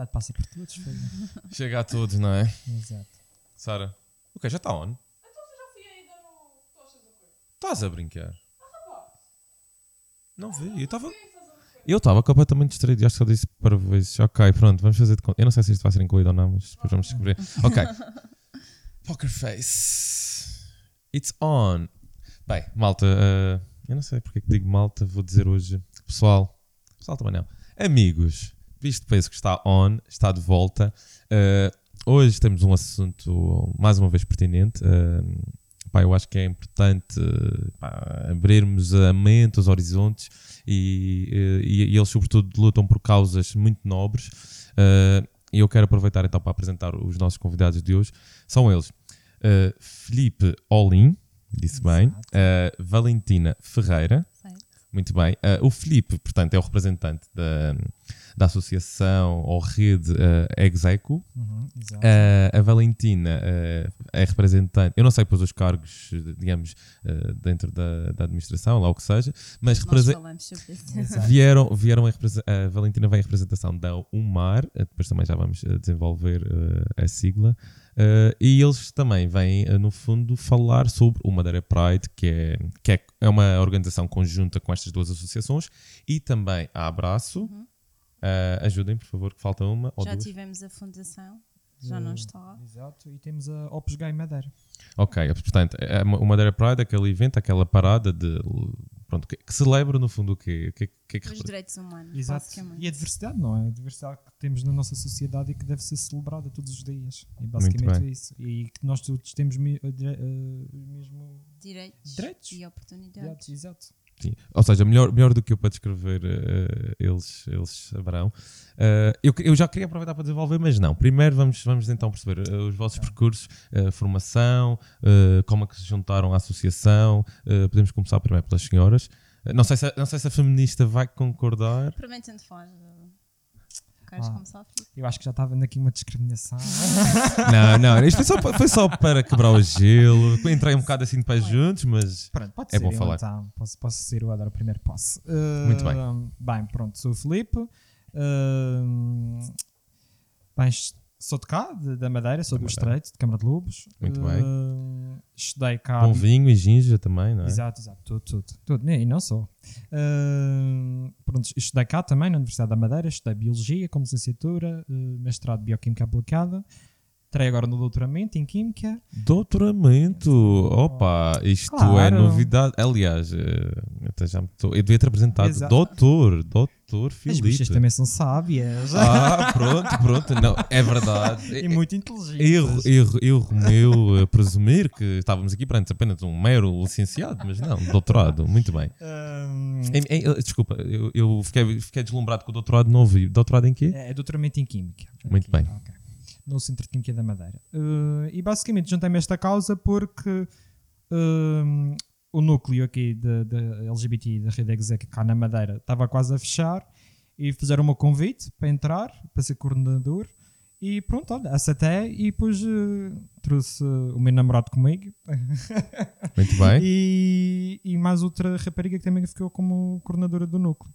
Idade passa por todos, foi. Chega a todos, não é? Exato. Sara? Ok, já está on. Estás a brincar? Não vi, eu estava. Eu estava completamente distraído acho que só disse para vezes. Ok, pronto, vamos fazer de conta. Eu não sei se isto vai ser incluído ou não, mas depois vamos descobrir. Ok. Poker Face. It's on. Bem, malta, eh, eu não sei porque é que digo malta, vou dizer hoje. Pessoal, pessoal também não. Amigos, visto penso que está on, está de volta. Eh, hoje temos um assunto mais uma vez pertinente. eh, pá, eu acho que é importante eh, pá, abrirmos a mente, os horizontes e, e, e eles, sobretudo, lutam por causas muito nobres. e eu quero aproveitar então para apresentar os nossos convidados de hoje. São eles eh, Felipe Olin, disse bem, eh, Valentina Ferreira, muito bem. Eh, o Felipe, portanto, é o representante da, da associação ou rede uh, Execo. Uhum. Uh, a Valentina uh, é representante, eu não sei pôs os cargos, digamos, uh, dentro da, da administração, lá o que seja, mas Nós represe- falamos sobre isso. Exato. vieram, vieram em represe- a Valentina vem em representação da UMAR, depois também já vamos desenvolver uh, a sigla, uh, e eles também vêm, uh, no fundo, falar sobre o Madeira Pride, que é, que é, é uma organização conjunta com estas duas associações, e também a Abraço. Uhum. Uh, ajudem, por favor, que falta uma ou Já duas. tivemos a fundação, já não Eh, está. Exato. E temos a Opus Gay Madeira. Ok, portanto, é o Madeira Pride, aquele evento, aquela parada de. Pronto, que, que celebra no fundo o quê? O que, que é que Os direitos humanos, Exato. basicamente. E a diversidade, não é? A diversidade que temos na nossa sociedade e que deve ser celebrada todos os dias. E basicamente é isso. E que nós todos temos me- dire- eh, mesmo. Direitos, Direitos. e oportunidades. Exato, exato. Sim. Ou seja, melhor, melhor do que eu para descrever, eh, eles, eles saberão. Eh, eu, eu já queria aproveitar para desenvolver, mas não. Primeiro vamos, vamos então perceber eh, os vossos percursos, formação, como é que se juntaram à associação. Podemos começar primeiro pelas senhoras. Não, sei se, a- não sei se a feminista vai concordar. Mim, tanto Ah. começar, Filipe? Eu acho que já está vendo aqui uma discriminação. Não, não, isto foi só, pa- foi só para quebrar o gelo. Entrei um bocado assim de pés juntos, mas. Pronto, pode É ser bom eu, falar. então. Posso, posso ser eu a dar o primeiro passo. Uh, Muito bem. Bem, pronto, sou o Filipe. Uh, bem, sou de cá, de- da Madeira, sou Da do Madeira. Estreito, de Câmara de Lobos. Muito Uh, bem. Estudei cá. Com vinho e ginja também, não é? Exato, exato, tudo, tudo, tudo. E não só. Uh, pronto, estudei cá também, na Universidade da Madeira, estudei Biologia como licenciatura, uh, mestrado de Bioquímica Aplicada. Entrei agora no doutoramento em Química. Doutoramento! Opa, isto é Claro. novidade. Aliás, até já me tô- eu devia ter apresentado Exato. doutor, doutor As Filipe. bichas também são sábias Ah, pronto, pronto. Não, é verdade. e muito inteligentes. Erro, erro, erro meu a presumir que estávamos aqui perante apenas um mero licenciado, mas não, doutorado, muito bem. Um, Em- em- desculpa, eu, eu fiquei, fiquei deslumbrado com o doutorado, não ouvi. Doutorado em quê? é, é doutoramento em Química. Muito Aqui, bem. ok. No Centro de Química da Madeira. Uh, e basicamente juntei-me a esta causa porque um, o núcleo aqui da LGBT da Rede Exec cá na Madeira estava quase a fechar e fizeram o convite para entrar, para ser coordenador. E pronto, olha, aceitei e depois uh, trouxe uh, o meu namorado comigo Muito bem. e, e mais outra rapariga que também ficou como coordenadora do núcleo.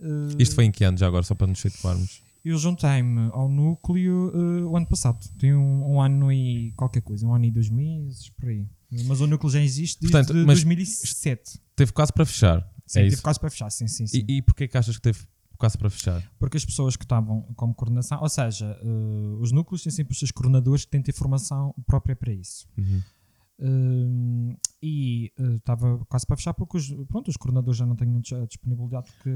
Uh, Isto foi em que ano já agora, só para nos situarmos? eu juntei-me ao núcleo eh, o ano passado. Tem um, um ano e qualquer coisa, um ano e dois meses, por aí. Mas o núcleo já existe desde Portanto, mas- 2007. Teve quase para fechar. Sim, é teve isso? quase para fechar, sim, sim, sim. E, e porquê que achas que teve quase para fechar? Porque as pessoas que estavam como coordenação, ou seja, eh, os núcleos têm sempre os seus coordenadores que têm de ter formação própria para isso. Uhum. Eh, e eh, estava quase para fechar porque os, pronto, os coordenadores já não têm a disponibilidade que.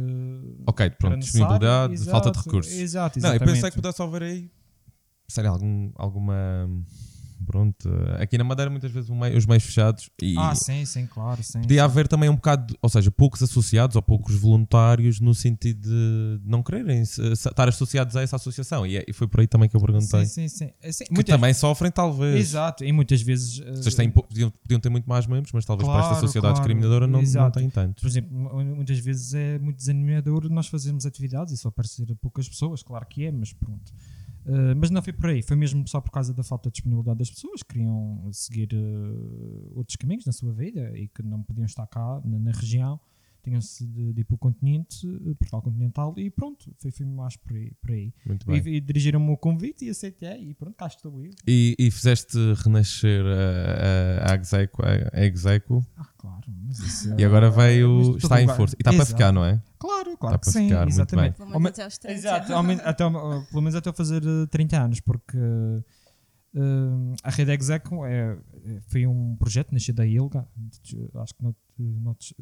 Ok, pronto, disponibilidade, Exato, falta de recursos. Exato, Não, eu exatamente. pensei que pudesse haver aí sério, algum, alguma. Pronto, aqui na Madeira muitas vezes os meios fechados e Ah, sim, sim, claro, sim. podia haver também um bocado, ou seja, poucos associados ou poucos voluntários no sentido de não quererem estar associados a essa associação. E, é- e foi por aí também que eu perguntei. Sim, sim, sim. Sim, Que muitas- também sofrem, talvez. Exato, e muitas vezes. eh, Vocês têm, podiam, podiam ter muito mais membros, mas talvez para esta Claro, sociedade claro. discriminadora não, não Exato. têm tantos. Por exemplo, mu- muitas vezes é muito desanimador nós fazermos atividades e só aparecer poucas pessoas, claro que é, mas pronto. Eh, mas não foi por aí, foi mesmo só por causa da falta de disponibilidade das pessoas, queriam seguir eh, outros caminhos na sua vida e que não podiam estar cá na, na região. Tinham-se de, de ir para o continente, eh, Portugal continental, e pronto, foi, foi mais por aí. Por aí. Muito bem. E, e dirigiram-me o convite e aceitei, e pronto, cá estou eu. E, e fizeste renascer a, a, a Execo, a, a Execo Ah, claro, mas isso e agora veio, está em bem. força. E está para ficar, não é? Claro, claro Está que para sim, ficar, muito exatamente. Pelo Ao menos me- até aos 30. Exato, até, pelo menos até eu fazer eh, 30 anos, porque eh, a Rede Execo é, é- foi um projeto nascido da ILGA. Acho que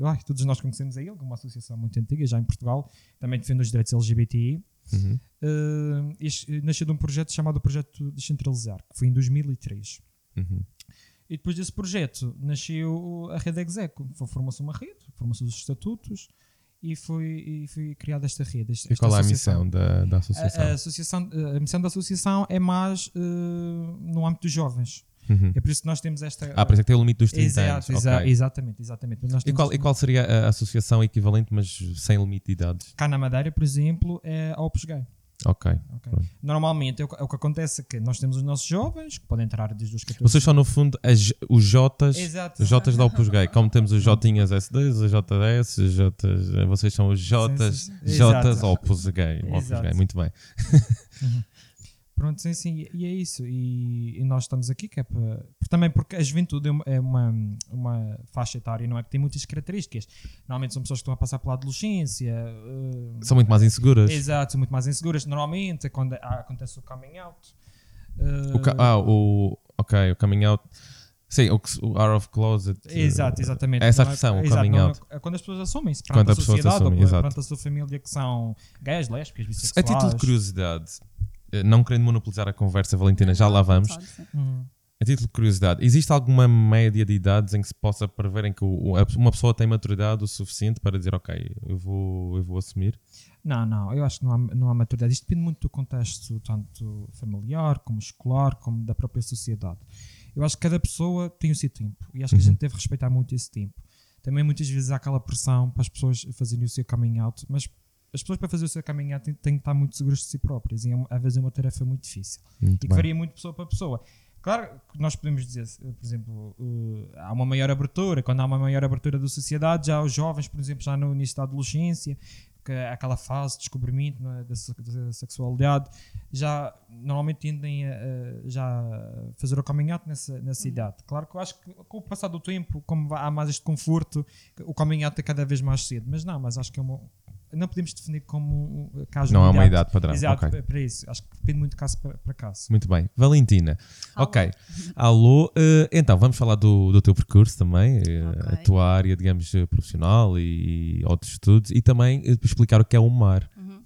ai, todos nós conhecemos a ILGA, uma associação muito antiga, já em Portugal, também defende os direitos LGBTI. Uhum. Eh, este- nasceu de um projeto chamado Projeto Descentralizar, que foi em 2003. Uhum. E depois desse projeto nasceu a Rede Execo. Foi- Formou-se uma rede, formou-se os estatutos e foi, e foi criada esta rede. Esta, E qual é a missão da, da A, associação? a associação, a missão da associação é mais eh, no âmbito dos jovens. Uhum. É por isso que nós temos esta. Ah, por isso é que tem o limite dos 30 Exato, anos. exa- ok. exatamente, exatamente. E qual, e qual seria a associação equivalente, mas sem limite de idades? Cá na Madeira, por exemplo, é a Opus Gay. Ok. ok? Pronto. Normalmente é o, que- é o que acontece é que nós temos os nossos jovens que podem entrar desde os 14 Vocês são, no fundo, as, os Jotas. Exato. Os Jotas da Opus Gay, como temos os Jotinhas S2, os JS, os Jotas, vocês são os Jotas, Sim, sim, sim. Jotas. Opus Gay. Opus. Gay, muito bem. Pronto, sim, sim, e é isso. E, e nós estamos aqui que é para. Também porque a juventude é uma, é uma, uma faixa etária, não é? Que tem muitas características. Normalmente são pessoas que estão a passar pela adolescência. eh, São muito mais inseguras. Exato, são muito mais inseguras. Normalmente é quando acontece o coming out. eh, O ah, o. Ok, o coming out. Sim, o, o out of closet. Exato, exatamente. Essa Não é- expressão, o exato, coming não é- out. é quando as pessoas assumem-se Quando a a sociedade assume, ou exato. perante a sua família que são gays, lésbicas, A bissexuais. título de curiosidade, não querendo monopolizar a conversa, Valentina, já lá vamos. Hum. A título de curiosidade, existe alguma média de idades em que se possa prever em que a- uma pessoa tem maturidade o suficiente para dizer, ok, eu vou, eu vou assumir? Não, não, eu acho que não há, não há maturidade. Isto depende muito do contexto, tanto familiar, como escolar, como da própria sociedade. Eu acho que cada pessoa tem o seu tempo e acho que a Uhum. gente deve respeitar muito esse tempo. Também muitas vezes há aquela pressão para as pessoas fazerem o seu coming out, mas as pessoas para fazer o seu out têm, têm que estar muito seguras de si próprias e é, às vezes é uma tarefa muito difícil Muito e que varia muito pessoa para pessoa. Claro que nós podemos dizer, por exemplo, eh, há uma maior abertura, quando há uma maior abertura da sociedade, já os jovens, por exemplo, já no início da adolescência, que é aquela fase de descobrimento é, da, da sexualidade, já normalmente tendem a, a já fazer o coming out nessa, nessa idade. Claro que eu acho que com o passar do tempo, como há mais este conforto, o coming out é cada vez mais cedo. Mas não, mas acho que é uma. Não podemos definir como um caso Não há uma idade padrão. Exato, ok. para isso. Acho que depende muito de caso para, para caso. Muito bem. Valentina. Alô. Ok. Alô. eh, então, vamos falar do, do teu percurso também, eh, Ok. a tua área, digamos, eh, profissional e, outros estudos, e também explicar o que é o mar. Uhum.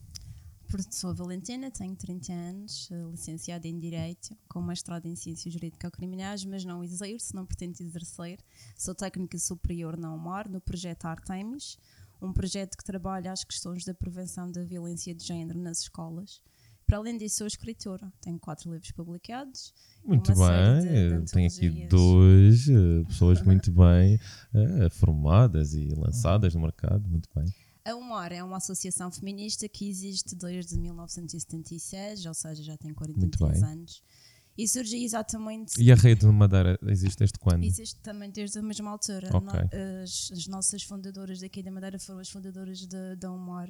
Sou a Valentina, tenho 30 anos, licenciada em Direito, com mestrado em Ciências Jurídico-Criminais, mas não exerço, não pretendo exercer. Sou técnica superior na UMAR, no projeto Artemis, um projeto que trabalha as questões da prevenção da violência de género nas escolas. Para além disso, sou escritora, tenho quatro livros publicados. Muito bem. de- de Tenho aqui dois eh, pessoas muito bem eh, formadas e lançadas no mercado. Muito bem. A UMAR é uma associação feminista que existe desde 1976, ou seja, já tem 43 bem. E surgiu exatamente. E a rede de Madeira existe desde quando? Existe também desde a mesma altura. Ok. No- as, as nossas fundadoras daqui da Madeira foram as fundadoras da da UMAR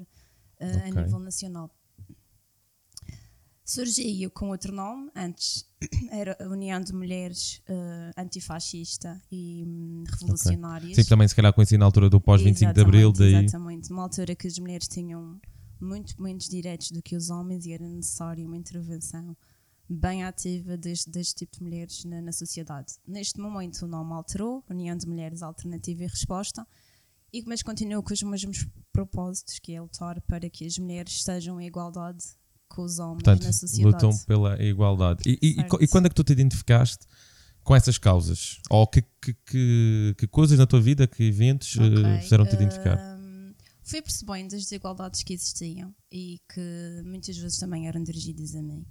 eh, Ok. a nível nacional. Surgiu com outro nome, antes era a União de Mulheres eh, Antifascista e hum, Revolucionárias. Sim, também se calhar conheci na altura do pós-25 de Abril, Exatamente, daí. Exatamente, uma altura que as mulheres tinham muito menos direitos do que os homens e era necessária uma intervenção bem ativa deste, deste tipo de mulheres na, na sociedade. Neste momento o nome alterou, União de Mulheres Alternativa e Resposta, e, mas continua com os mesmos propósitos, que é lutar para que as mulheres estejam em igualdade com os homens Portanto, na sociedade. lutam pela igualdade. E, e- e e quando é que tu te identificaste com essas causas? Ou que, que, que, que coisas na tua vida, que eventos eh, Ok, fizeram-te identificar? hum, fui percebendo as desigualdades que existiam e que muitas vezes também eram dirigidas a mim.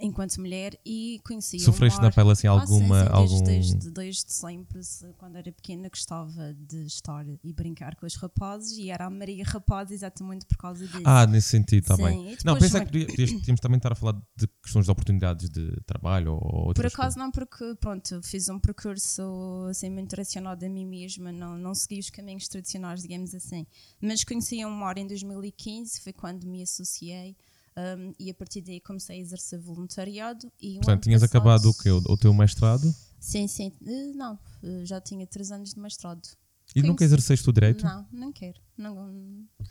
Enquanto mulher e conhecia Sofreste na pele assim Ah, sim, alguma. sim, algum... desde, desde, sempre, se- quando era pequena, gostava de estar e brincar com os rapazes e era a Maria Rapaz exatamente por causa disso. Ah, nesse sentido, bem. e Não, pensei foi- que podíamos também estar a falar de questões de oportunidades de trabalho ou Por acaso não, porque pronto, fiz um percurso assim muito direcionado a mim mesma, não, não segui os caminhos tradicionais, digamos assim. Mas conheci a Humor em 2015, foi quando me associei um, e a partir daí comecei a exercer voluntariado. E Portanto, tinhas passado- acabado o quê? O, o teu mestrado Sim, sim. Eh, Não, eh, já tinha três anos de mestrado. e nunca exerceste o direito? Não, não quero. Não,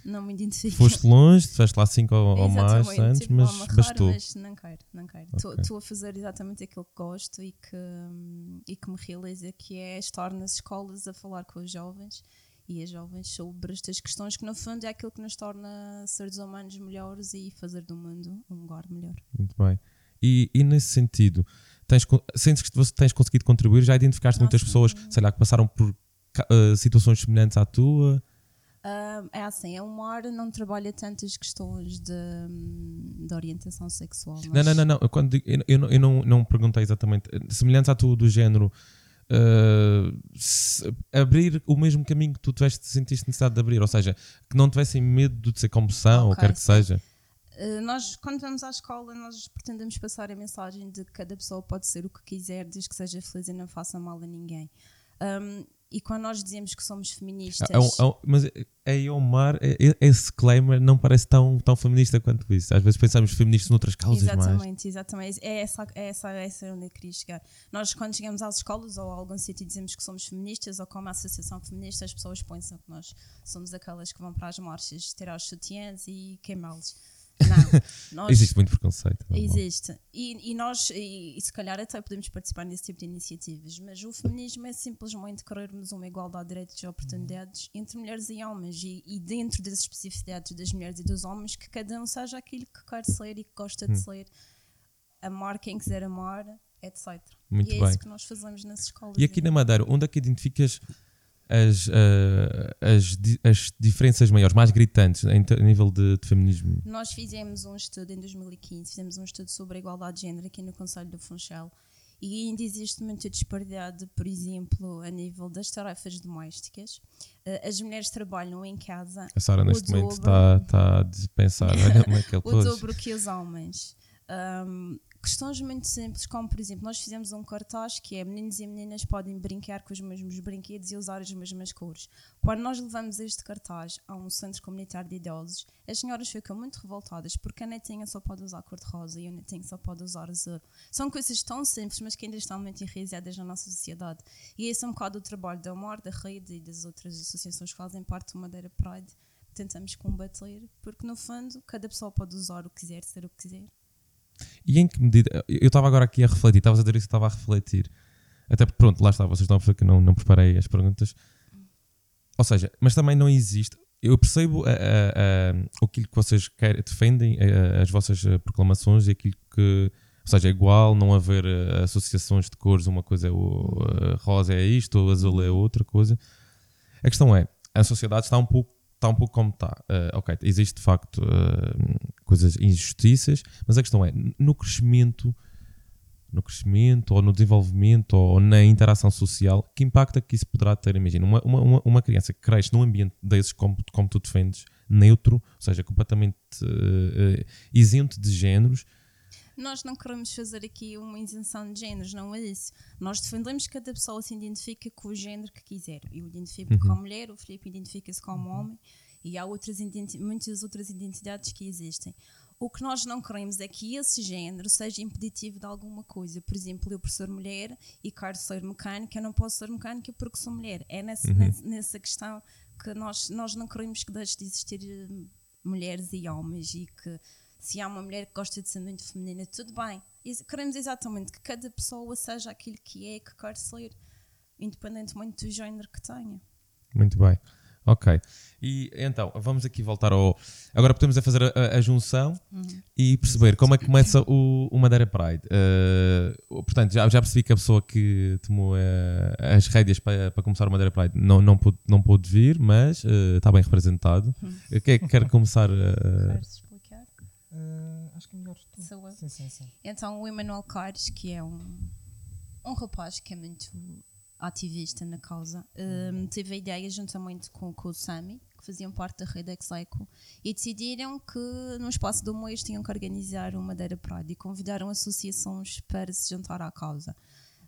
não me identifico. Foste longe, estiveste lá 5 ou, ou mais anos, tive mas rara, bastou. mas não quero, não quero. Estou Ok. a fazer exatamente aquilo que gosto e que, hum, e que me realiza, que é estar nas escolas a falar com os jovens e as jovens sobre estas questões que no fundo é aquilo que nos torna seres humanos melhores e fazer do mundo um lugar melhor. Muito bem. E, e nesse sentido, tens, sentes que você tens conseguido contribuir? Já identificaste muitas Nossa. pessoas, sei lá, que passaram por eh, situações semelhantes à tua? Hum, é assim, a Umar não trabalha tantas questões de, hum, de orientação sexual. Não, não, não, não. Eu, quando eu, eu não, eu não, não perguntei exatamente. Semelhantes à tua do género. Eh, se- abrir o mesmo caminho que tu tiveste, sentiste necessidade de abrir, ou seja, que não tivessem medo de ser comoção ou Ok, quer que seja. Uh, nós, quando vamos à escola, nós pretendemos passar a mensagem de que cada pessoa pode ser o que quiser, desde que seja feliz e não faça mal a ninguém. Um, e quando nós dizemos que somos feministas, É um- é um- mas a Omar, é- é- esse disclaimer não parece tão, tão feminista quanto isso. Às vezes pensamos feministas noutras causas mais. exatamente, exatamente, é essa, é essa, é essa onde eu queria chegar. Nós, quando chegamos às escolas ou a algum sítio e dizemos que somos feministas ou como a associação feminista, as pessoas pensam que nós somos aquelas que vão para as marchas tirar os sutiãs e queimá-los. Não, Existe muito preconceito. é normal. Existe. E, e nós, e, e se calhar até podemos participar nesse tipo de iniciativas, mas o feminismo é simplesmente querermos uma igualdade de direitos e oportunidades entre mulheres e homens e, e dentro das especificidades das mulheres e dos homens, que cada um seja aquilo que quer ser e que gosta Hum. de ser. Amar quem quiser amar, etc. Muito e é bem. isso que nós fazemos nas escolas. E aqui na Madeira, onde é que identificas as, eh, as, as diferenças maiores, mais gritantes em nível de, de feminismo? Nós fizemos um estudo em 2015, fizemos um estudo sobre a igualdade de género aqui no Conselho do Funchal e ainda existe muita disparidade, por exemplo, a nível das tarefas domésticas. Eh, As mulheres trabalham em casa A Sara neste momento dobro. está está a dispensar. Olha como é que ele o dobro que os homens. Ahm, questões muito simples, como por exemplo, nós fizemos um cartaz que é meninos e meninas podem brincar com os mesmos brinquedos e usar as mesmas cores. Quando nós levamos este cartaz a um centro comunitário de idosos, as senhoras ficam muito revoltadas porque a netinha só pode usar cor-de-rosa e o netinho só pode usar azul. São coisas tão simples, mas que ainda estão muito enraizadas na nossa sociedade. E esse é um bocado o trabalho da Amor, da Rede e das outras associações que fazem parte do Madeira Pride. Tentamos combater, porque no fundo cada pessoa pode usar o que quiser, ser o que quiser. E em que medida. Eu estava agora aqui a refletir, estavas a dizer isso, estava a refletir. Até porque, pronto, lá está, vocês estão a perceber que não, não preparei as perguntas. Ou seja, mas também não existe. Eu percebo a, a, a, aquilo que vocês querem, defendem, as vossas eh, proclamações e aquilo que. Ou seja, é igual não haver eh, associações de cores, uma coisa é o eh, rosa é isto, o azul é outra coisa. A questão é, a sociedade está um pouco, está um pouco como está. Eh, ok, existe de facto eh, coisas, injustiças, mas a questão é, no crescimento, no crescimento, ou no desenvolvimento, ou na interação social, que impacto é que isso poderá ter? Imagina, uma, uma, uma- criança que cresce num ambiente desses, como, como tu defendes, neutro, ou seja, completamente eh, isento de géneros, Nós não queremos fazer aqui uma isenção de géneros, não é isso. Nós defendemos que cada pessoa se identifica com o género que quiser. Eu identifico-me como mulher, o Filipe identifica-se como homem e há outras muitas outras identidades que existem. O que nós não queremos é que esse género seja impeditivo de alguma coisa. Por exemplo, eu por ser mulher e quero ser mecânica, eu não posso ser mecânica porque sou mulher. É nessa, nessa, nessa questão que nós, nós não queremos que deixe de existir eh, mulheres e homens e que se há uma mulher que gosta de ser muito feminina, tudo bem. Queremos exatamente que cada pessoa seja aquilo que é, que quer ser, independentemente do género que tenha. Muito bem. Ok. E então, vamos aqui voltar ao. Agora podemos é fazer a, a- junção e perceber como é que começa o, o Madeira Pride. Eh, portanto, já, já percebi que a pessoa que tomou eh, as rédeas para, para começar o Madeira Pride não, não, pôde, não pôde vir, mas eh, está bem representado. Quem é que quer começar? eh, Eh, acho que é melhor tu. Sou eu. Sim, sim, sim. Então o Emanuel Caires, que é um, um rapaz que é muito ativista na causa, um, teve a ideia juntamente com, com o Sami, que faziam parte da rede Execo, e decidiram que no espaço do mês tinham que organizar uma Madeira Pride e convidaram associações para se juntar à causa.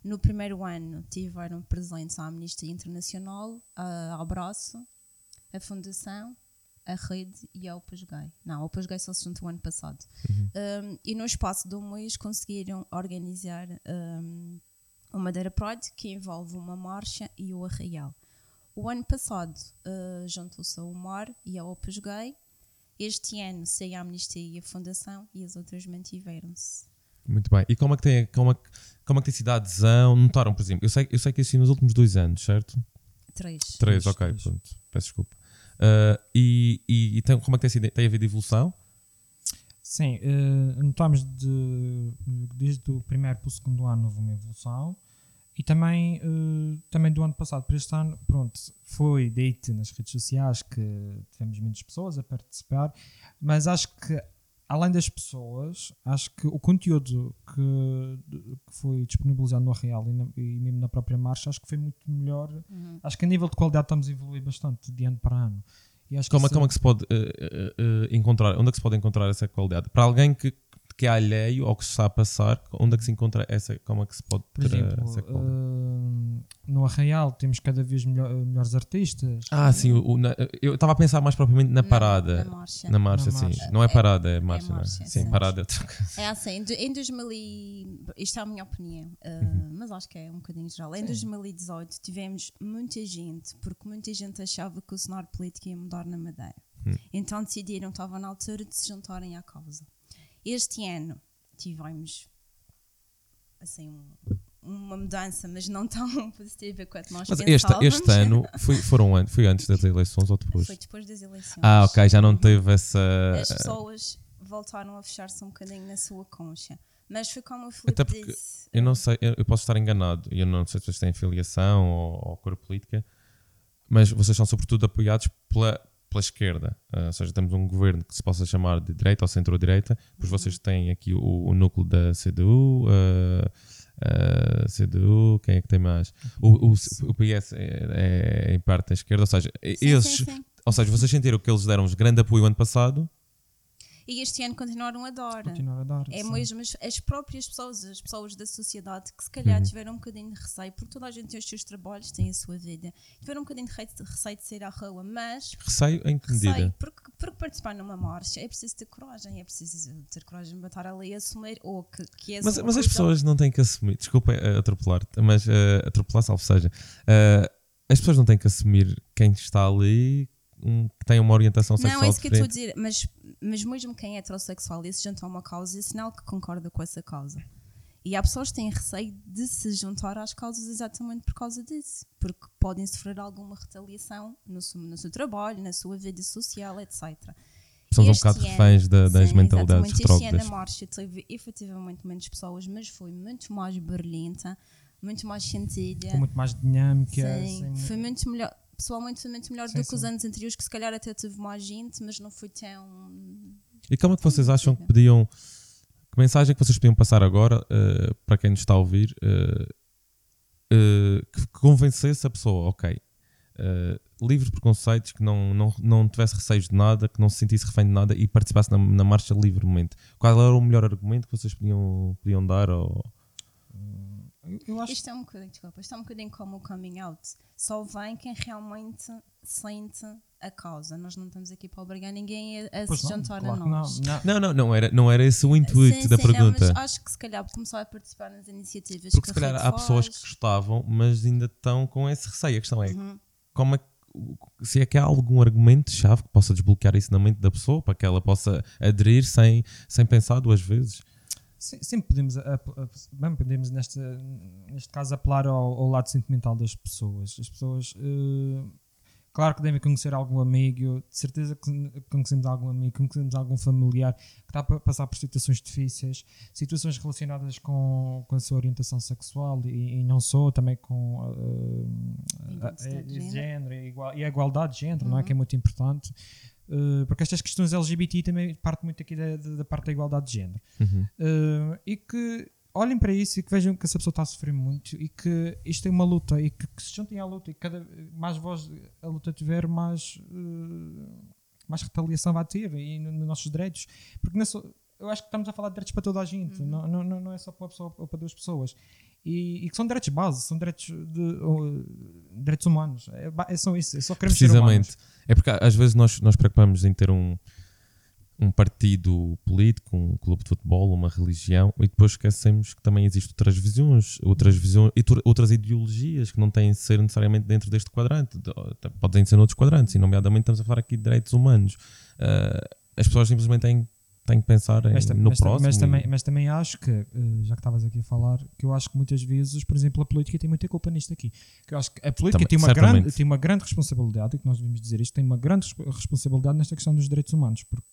No primeiro ano tiveram presentes a Amnistia Internacional, a Abraço, a Fundação, a Rede e a Opus Gay. Não, a Opus Gay só se juntou o ano passado. Um, e no espaço de um mês conseguiram organizar um, uma Madeira Pride que envolve uma marcha e o arraial. O ano passado uh, juntou-se a Umar e a Opus Gay. Este ano sem a Amnistia e a Fundação e as outras mantiveram-se. Muito bem. E como é que tem, como é, que- como é que tem sido a adesão? Notaram, por exemplo, eu sei, eu sei que assim nos últimos dois anos, certo? Três. Três, Três, ok, três. pronto, peço desculpa. Ah, e e, tem, como é que tem sido? Tem havido evolução? Sim, eh, notámos de, desde o primeiro para o segundo ano houve uma evolução e também, eh, também do ano passado para este ano, pronto, foi date nas redes sociais que tivemos muitas pessoas a participar, mas acho que além das pessoas, acho que o conteúdo que, que foi disponibilizado no Real e, na- e mesmo na própria marcha, acho que foi muito melhor. Uhum. Acho que a nível de qualidade estamos a evoluir bastante de ano para ano. E acho que Como, é- isso- como é que se pode eh, eh, eh, encontrar? Onde é que se pode encontrar essa qualidade? Para alguém que, que é alheio ou que se está a passar, onde é que se encontra essa? Como é que se pode ter exemplo, essa qualidade? hum, no Arraial temos cada vez melhor- melhores artistas. Ah, sim, o- o- na- eu estava a pensar mais propriamente na Não, parada. na marcha. Na marcha, Na sim. marcha. Não é parada, é marcha. não é? marcha, Sim, sim. parada é. É assim, em, do- em 2000 e, isto é a minha opinião, uh, Uhum. mas acho que é um bocadinho geral. Em 2018 tivemos muita gente, porque muita gente achava que o cenário político ia mudar na Madeira. Hum. Então decidiram, estava na altura de se juntarem à causa. Este ano tivemos assim um- uma mudança, mas não tão positiva quanto nós Mas este, pensávamos. este ano foi, foram an- foi antes das eleições ou depois? foi depois das eleições. Ah, ok, já não teve essa. As pessoas voltaram a fechar-se um bocadinho na sua concha. Mas foi como o Filipe Até disse. Eu não sei, eu posso estar enganado, e eu não sei se vocês têm filiação ou, ou cor política, mas vocês são sobretudo apoiados pela, pela esquerda. Ah, ou seja, temos um governo que se possa chamar de direita ou centro-direita, pois vocês têm aqui o, o núcleo da CDU, ah, ah, CDU, quem é que tem mais? O, o, o PS é, é em parte da esquerda, ou seja, Sim, esses, sim, sim. ou seja, vocês sentiram que eles deram-vos grande apoio ano passado, E este ano continuaram a dar. Continuar a dar. É sim. mesmo as, as próprias pessoas, as pessoas da sociedade que se calhar Uhum. tiveram um bocadinho de receio, porque toda a gente tem os seus trabalhos, tem a sua vida, tiveram um bocadinho de receio de, sair à rua, mas receio em que medida? receio, porque, porque participar numa marcha é preciso ter coragem, é preciso ter coragem de bater ali e assumir, ou que, que é Mas, mas as pessoas não têm que assumir, desculpa eh, atropelar, mas eh, atropelar, salvo seja, eh, as pessoas não têm que assumir quem está ali, um, que tem uma orientação sexual Não, é isso que eu estou a dizer, mas, mas mesmo quem é heterossexual e se junta a uma causa, é sinal que concorda com essa causa. E há pessoas que têm receio de se juntar às causas exatamente por causa disso, porque podem sofrer alguma retaliação no seu, no seu trabalho, na sua vida social, etc. Somos um bocado reféns da- das Sim, mentalidades exatamente. Este ano a retrógradas. marcha teve efetivamente menos pessoas, mas foi muito mais barulhenta, muito mais sentida. Com muito mais dinâmica. Sim, sem- foi muito melhor. Pessoalmente muito melhor Sim, do que os anos anteriores, que se calhar até teve mais gente, mas não foi tão. E como é que vocês acham que podiam. Que mensagem é que vocês podiam passar agora eh, para quem nos está a ouvir eh, eh, que convencesse a pessoa, ok, livre de preconceitos, que não, não, não tivesse receios de nada, que não se sentisse refém de nada e participasse na, na marcha livremente? Qual era o melhor argumento que vocês podiam, podiam dar? Ou... Eu- acho Isto é um bocadinho, desculpa, isto é um bocadinho como o coming out. Só vem quem realmente sente a causa. Nós não estamos aqui para obrigar ninguém a, Pois se não, juntar claro a nós. Não, não. Não, não, não era, não era esse o intuito Sim, da sim, não, pergunta. mas acho que se calhar começar a participar nas iniciativas Porque que se calhar há pessoas que faz. gostavam, mas ainda estão com esse receio. A questão é Uhum. como é que- se é que há algum argumento-chave que possa desbloquear isso na mente da pessoa para que ela possa aderir sem, sem pensar duas vezes. Sim, Sempre podemos, bem, podemos neste, neste caso, apelar ao, ao lado sentimental das pessoas. As pessoas, eh, claro que devem conhecer algum amigo, de certeza que conhecemos algum amigo, conhecemos algum familiar que está a passar por situações difíceis, situações relacionadas com, com a sua orientação sexual e, e não só, também com eh, a, a, a- género. e, a igualdade de género, não é? que é muito importante. Uh, porque estas questões LGBT também partem muito aqui da, da, da parte da igualdade de género. Uhum. Uh, e que olhem para isso e que vejam que essa pessoa está a sofrer muito e que isto é uma luta e que, que se juntem à luta e cada mais voz a luta tiver, mais, uh, mais retaliação vai ter e nos no nossos direitos. Porque só- eu acho que estamos a falar de direitos para toda a gente, não, não, não não é só para uma pessoa ou para duas pessoas. E, e que são direitos base, são direitos, de, uh, direitos humanos. É, é só isso, é só queremos. Precisamente. É porque às vezes nós, nós preocupamos em ter um, um partido político, um clube de futebol, uma religião, e depois esquecemos que também existem outras visões, outras visões e outras ideologias que não têm de ser necessariamente dentro deste quadrante, de- podem ser noutros quadrantes, e nomeadamente estamos a falar aqui de direitos humanos. Ah, as pessoas simplesmente têm, têm que pensar em- no próximo. mas e- também, mas também acho que, eh, já que estavas aqui a falar, que eu acho que muitas vezes, por exemplo, a política tem muita culpa nisto aqui. Que eu acho que a política Também, tem, uma certamente. grande, tem uma grande responsabilidade, e que nós devemos dizer isto, tem uma grande resp- responsabilidade nesta questão dos direitos humanos. Porque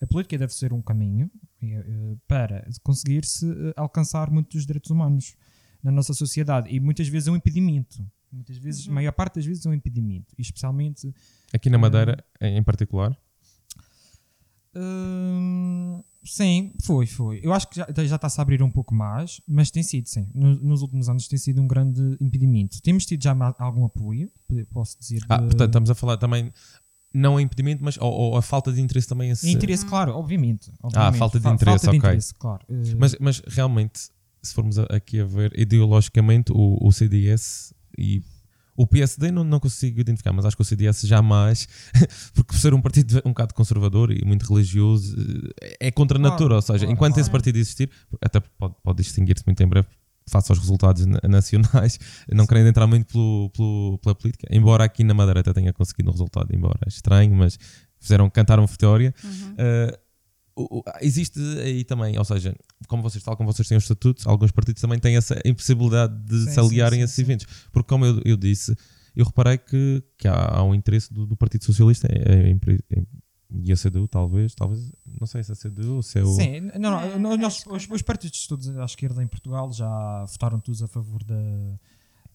a política deve ser um caminho eh, para conseguir-se eh, alcançar muitos dos direitos humanos na nossa sociedade. E muitas vezes é um impedimento. Muitas vezes, a maior parte das vezes é um impedimento. E especialmente Aqui na Madeira, em particular, Hum, sim, foi, foi. Eu acho que já, já está-se a abrir um pouco mais, mas tem sido, sim. No- nos últimos anos tem sido um grande impedimento. Temos tido já algum apoio, posso dizer. ah, de- portanto, estamos a falar também, não a impedimento, mas ou, ou a falta de interesse também interesse, claro, obviamente. obviamente. falta de interesse, falta de ok. interesse, claro. Uh, Mas, mas realmente, se formos aqui a ver, ideologicamente, o, o CDS e o PSD não, não consigo identificar, mas acho que o CDS jamais, porque por ser um partido um bocado conservador e muito religioso, eh, é contra a natura. Ou seja, enquanto esse partido existir, até pode, pode distinguir-se muito em breve face aos resultados na- nacionais, não querendo entrar muito pelo, pelo- pela política, embora aqui na Madeira até tenha conseguido um resultado, embora estranho, mas fizeram, cantaram vitória. Uhum. Uh, existe aí também, ou seja, como vocês, tal como vocês têm os estatutos, alguns partidos também têm essa impossibilidade de Sim, se aliarem sim, a sim, esses sim. eventos. Porque, como eu, eu disse, eu reparei que, que há, há um interesse do, do Partido Socialista em, em- em- e a CDU, talvez, talvez, não sei se é a CDU ou se é o. Sim, não, não, É, nós- que- os, os partidos todos à esquerda em Portugal já votaram todos a favor da,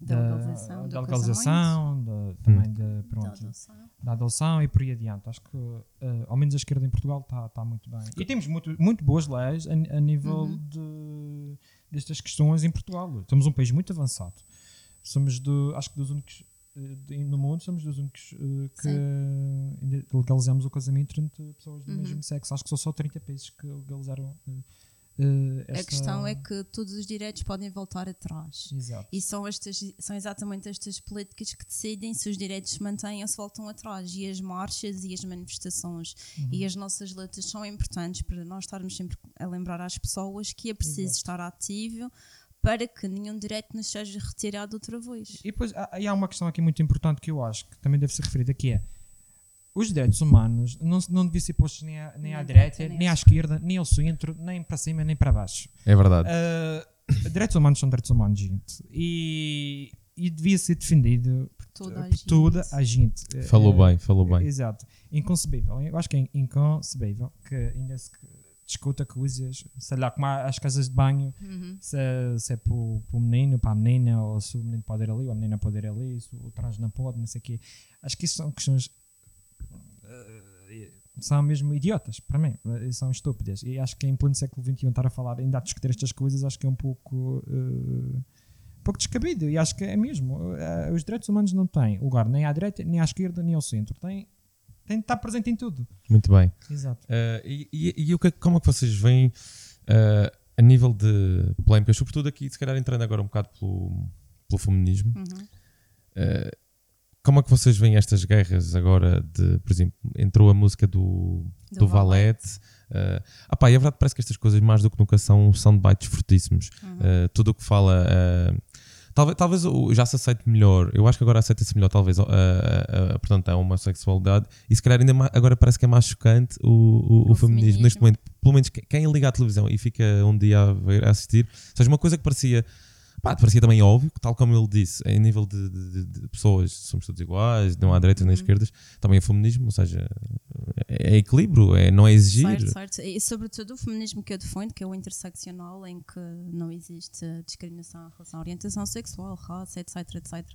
Da legalização, da do legalização, da- também da, Da pronto, adoção. da adoção e por aí adiante. Acho que, eh, ao menos a esquerda em Portugal está tá muito bem. E temos muito, muito boas leis a, a nível Uhum. de, destas questões em Portugal. Somos um país muito avançado. Somos, do, acho que dos únicos eh, no mundo, somos dos únicos eh, que ainda legalizamos o casamento entre pessoas do Uhum. mesmo sexo. Acho que são só 30 países que legalizaram eh, eh, A esta- questão é que todos os direitos podem voltar atrás. Exato. E são, estas, são exatamente estas políticas que decidem se os direitos se mantêm ou se voltam atrás. E as marchas e as manifestações Uhum. e as nossas lutas são importantes para nós estarmos sempre a lembrar às pessoas que é preciso Exato. estar ativo para que nenhum direito nos seja retirado outra vez. E depois há, e há uma questão aqui muito importante que eu acho que também deve ser referida, que é os direitos humanos não, não deviam ser postos nem à, nem à direita, nem nem à esquerda, nem ao centro, nem para cima, nem para baixo. É verdade. Uh, direitos humanos são direitos humanos, gente. E, e devia ser defendido Por toda a por gente. toda a gente. falou Eh, bem, falou bem. Exato. Inconcebível. Eu acho que é inconcebível que ainda se discuta coisas, sei lá, como as casas de banho, Uhum. se, se é para o menino, para a menina, ou se o menino pode ir ali, ou a menina pode ir ali, se o trans não pode, não sei o quê. Acho que isso são questões. Eh, são mesmo idiotas, para mim, eh, são estúpidas. E acho que em pleno século XXI estar a falar, ainda a discutir estas coisas, acho que é um pouco. eh, um pouco descabido. E acho que é mesmo. eh, os direitos humanos não têm lugar nem à direita, nem à esquerda, nem ao centro. Tem, tem de estar presente em tudo. Muito bem. Exato. Uh, e e- e o que, como é que vocês veem uh, a nível de polémicas, sobretudo aqui, se calhar entrando agora um bocado pelo, pelo feminismo, Uhum. Como é que vocês veem estas guerras agora de, por exemplo, entrou a música do, do, Do Valete. Uh, ah pá, e a verdade parece que estas coisas, mais do que nunca, são soundbites fortíssimos. Uhum. Uh, tudo o que fala. uh, talvez, talvez já se aceite melhor. Eu acho que agora aceita-se melhor, talvez, uh, uh, portanto, a homossexualidade. E se calhar ainda ma- agora parece que é mais chocante o, o, o O feminismo, feminismo. neste momento. Pelo menos que- quem liga à televisão e fica um dia a ver, a assistir. Ou seja, uma coisa que parecia. Pá, parecia também óbvio, tal como ele disse, em nível de, de- de- pessoas, somos todos iguais, não há direitas nem Uhum. esquerdas, também é feminismo, ou seja, é, é equilíbrio, é, não é exigir. Certo, certo. E sobretudo o feminismo que eu defendo, que é o interseccional, em que não existe discriminação em relação à orientação sexual, raça, etc, etc.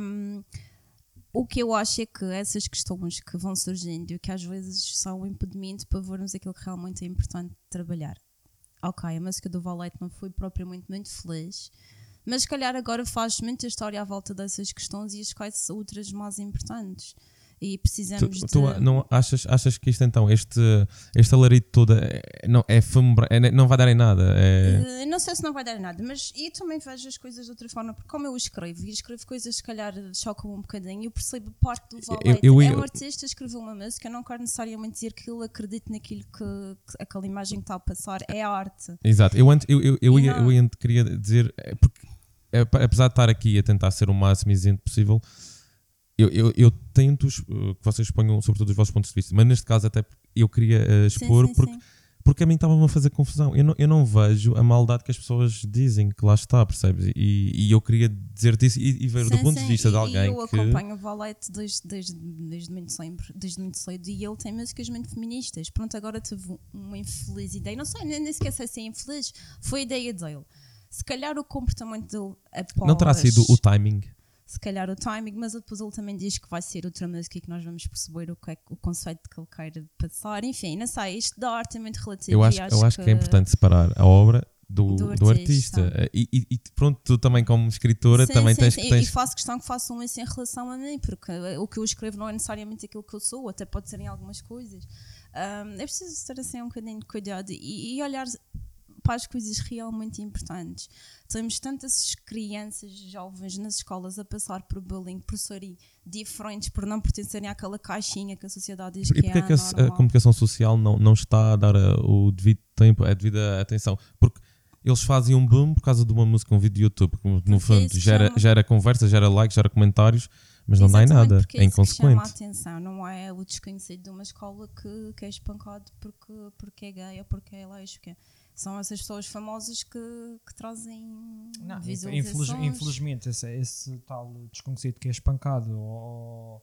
Hum, o que eu acho é que essas questões que vão surgindo e que às vezes são um impedimento para vermos aquilo que realmente é importante trabalhar. Ok, a música do Valete não foi propriamente muito feliz, mas se calhar agora faz muita história à volta dessas questões e as quais outras mais importantes. E precisamos tu de. não achas, achas que isto então, este, este alarido todo é, não, é, fumo- é- não vai dar em nada? É, Eh, não sei se não vai dar nada, mas eu também vejo as coisas de outra forma, porque como eu escrevo, e escrevo coisas que se calhar chocam um bocadinho, eu percebo parte do eu- é eu- um artista, escreveu uma música, eu não quero necessariamente dizer que ele acredite naquilo que, que aquela imagem que está a passar, é arte. Exato, eu, antes, eu, eu, eu, ia, eu ia- queria dizer, é porque é, apesar de estar aqui a tentar ser o máximo isento possível, eu, eu, eu tento uh, que vocês ponham sobretudo os vossos pontos de vista, mas neste caso até eu queria uh, Sim, expor sim, porque, sim. porque a mim estava-me a fazer confusão. Eu não, eu não vejo a maldade que as pessoas dizem que lá está, percebes? E, e eu queria dizer-te isso e, e ver do Sim, ponto sim, de vista de e- alguém e eu que. acompanho o Valete desde, desde, desde muito sempre, desde muito cedo e ele tem músicas muito feministas. Pronto, agora teve um- uma infeliz ideia, não sei, nem, nem sequer sei se é infeliz, foi a ideia dele. Se calhar o comportamento dele após. Não terá sido o timing. Se calhar o timing, mas depois ele também diz que vai ser outra música e que nós vamos perceber o, que é, que- o conceito que ele queira passar. Enfim, não sei, isto da arte é muito relativo. Eu acho, e eu acho que... é importante separar a obra do, Do do artista. artista. E, e- e pronto, tu também, como escritora, Sim, também sim, tens, sim. E- tens E faço questão que façam isso em relação a mim, porque eh, o que eu escrevo não é necessariamente aquilo que eu sou, até pode ser em algumas coisas. Ahm, é preciso ter assim um bocadinho de cuidado e, e olhar para as coisas realmente importantes. Temos tantas crianças jovens nas escolas a passar por bullying, por serem diferentes, por não pertencerem àquela caixinha que a sociedade diz E que porquê é que a, a comunicação social não, não está a dar a- o devido tempo, a devida atenção? Porque eles fazem um boom por causa de uma música, um vídeo de YouTube, que no Porque fundo gera, chama- gera conversa, gera likes, gera comentários, mas não dá em Exatamente, nada, porque é isso que chama a inconsequente. atenção, não é o desconhecido de uma escola que, que é espancado porque, porque é gay ou porque é lésbica. São essas pessoas famosas que, que trazem Não, infeliz- infelizmente, esse, esse tal desconhecido que é espancado ou,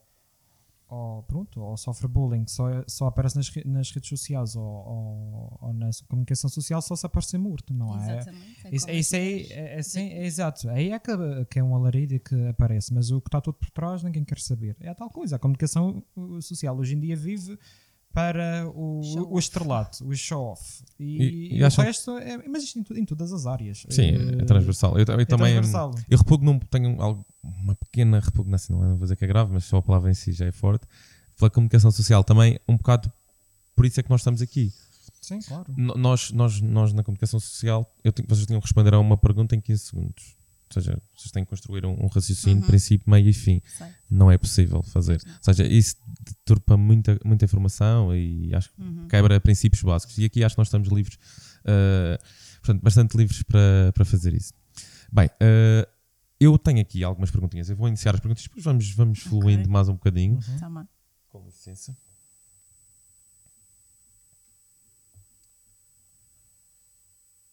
ou, pronto, ou sofre bullying só, é- só aparece nas, nas redes sociais ou, ou, ou na comunicação social só se aparecer morto, não é? Exatamente. é Isso, como isso aí é, é, é exato. Aí é que, que é um alarido que aparece, mas o que está tudo por trás ninguém quer saber. É a tal coisa. A comunicação social hoje em dia vive para o, o estrelato, o show-off. E, E- e o resto é. Mas isto em, tu- em todas as áreas. Sim, Eh, é transversal. Eu, eu é também transversal. eu repugno, tenho algo- uma pequena repugnância, não, é, não vou dizer que é grave, mas só a palavra em si já é forte, pela comunicação social também, um bocado por isso é que nós estamos aqui. Sim, claro. N- nós, nós, nós na comunicação social, eu tenho, vocês tinham que responder a uma pergunta em 15 segundos. Ou seja, vocês têm que construir um, um raciocínio, Uhum. princípio, meio e fim. Sei. Não é possível fazer. Ou seja, isso deturpa muita, muita informação e acho que Uhum. quebra princípios básicos. E aqui acho que nós estamos livres, uh, portanto, bastante livres para, para fazer isso. Bem, uh, eu tenho aqui algumas perguntinhas. Eu vou iniciar as perguntas, depois vamos, vamos fluindo mais um bocadinho. Uhum. Tá. Com licença.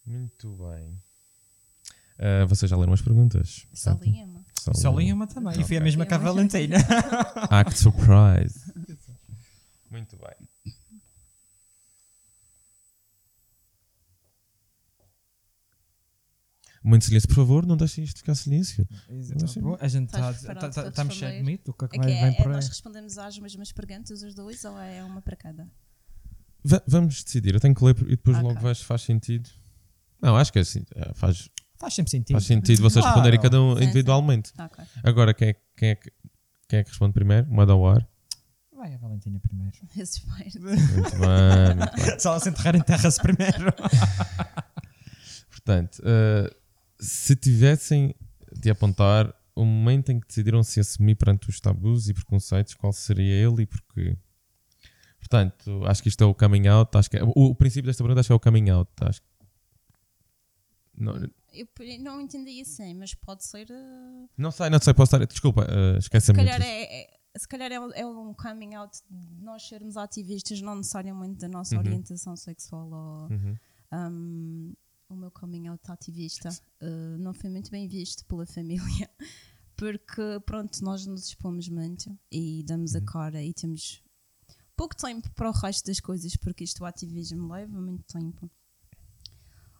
Muito bem. Ah, vocês já leram as perguntas? Só certo? li uma. Só li uma também. E foi a mesma que a Valentina. Act surprise. Muito bem. Muito silêncio, por favor, não deixem isto ficar silêncio. A gente está tá, para tá, cheio de mito. O que é que Aqui vai, é, vem é por aí? nós respondemos às mesmas perguntas, os dois, ou é uma para cada? Va- vamos decidir. Eu tenho que ler e depois Ok. logo se faz sentido. Não, acho que é assim. ah, Faz, Faz sempre sentido. faz sentido vocês Claro. responderem cada um Sim, sim. individualmente. Ok. Agora, quem é, quem, é que, quem é que responde primeiro? Moeda ao ar. Vai a Valentina primeiro. Esses pais. Muito bem, muito bem. Se ela se enterrar em terra-se primeiro. Portanto, eh, se tivessem de apontar o momento em que decidiram se assumir perante os tabus e preconceitos, qual seria ele e porquê? Portanto, acho que isto é o coming out. Acho que é- o, o princípio desta pergunta acho que é o coming out. Acho que- não, Eu não entendi assim, mas pode ser. eh, não sei, não sei, posso estar. Desculpa, uh, esquece se a minha. calhar é, é- se calhar é, é um coming out de nós sermos ativistas, não necessariamente da nossa Uhum. orientação sexual ou. Uhum. Um, o meu coming out ativista uh, não foi muito bem visto pela família, porque pronto, nós nos expomos muito e damos Uhum. a cara e temos pouco tempo para o resto das coisas, porque isto o ativismo leva muito tempo.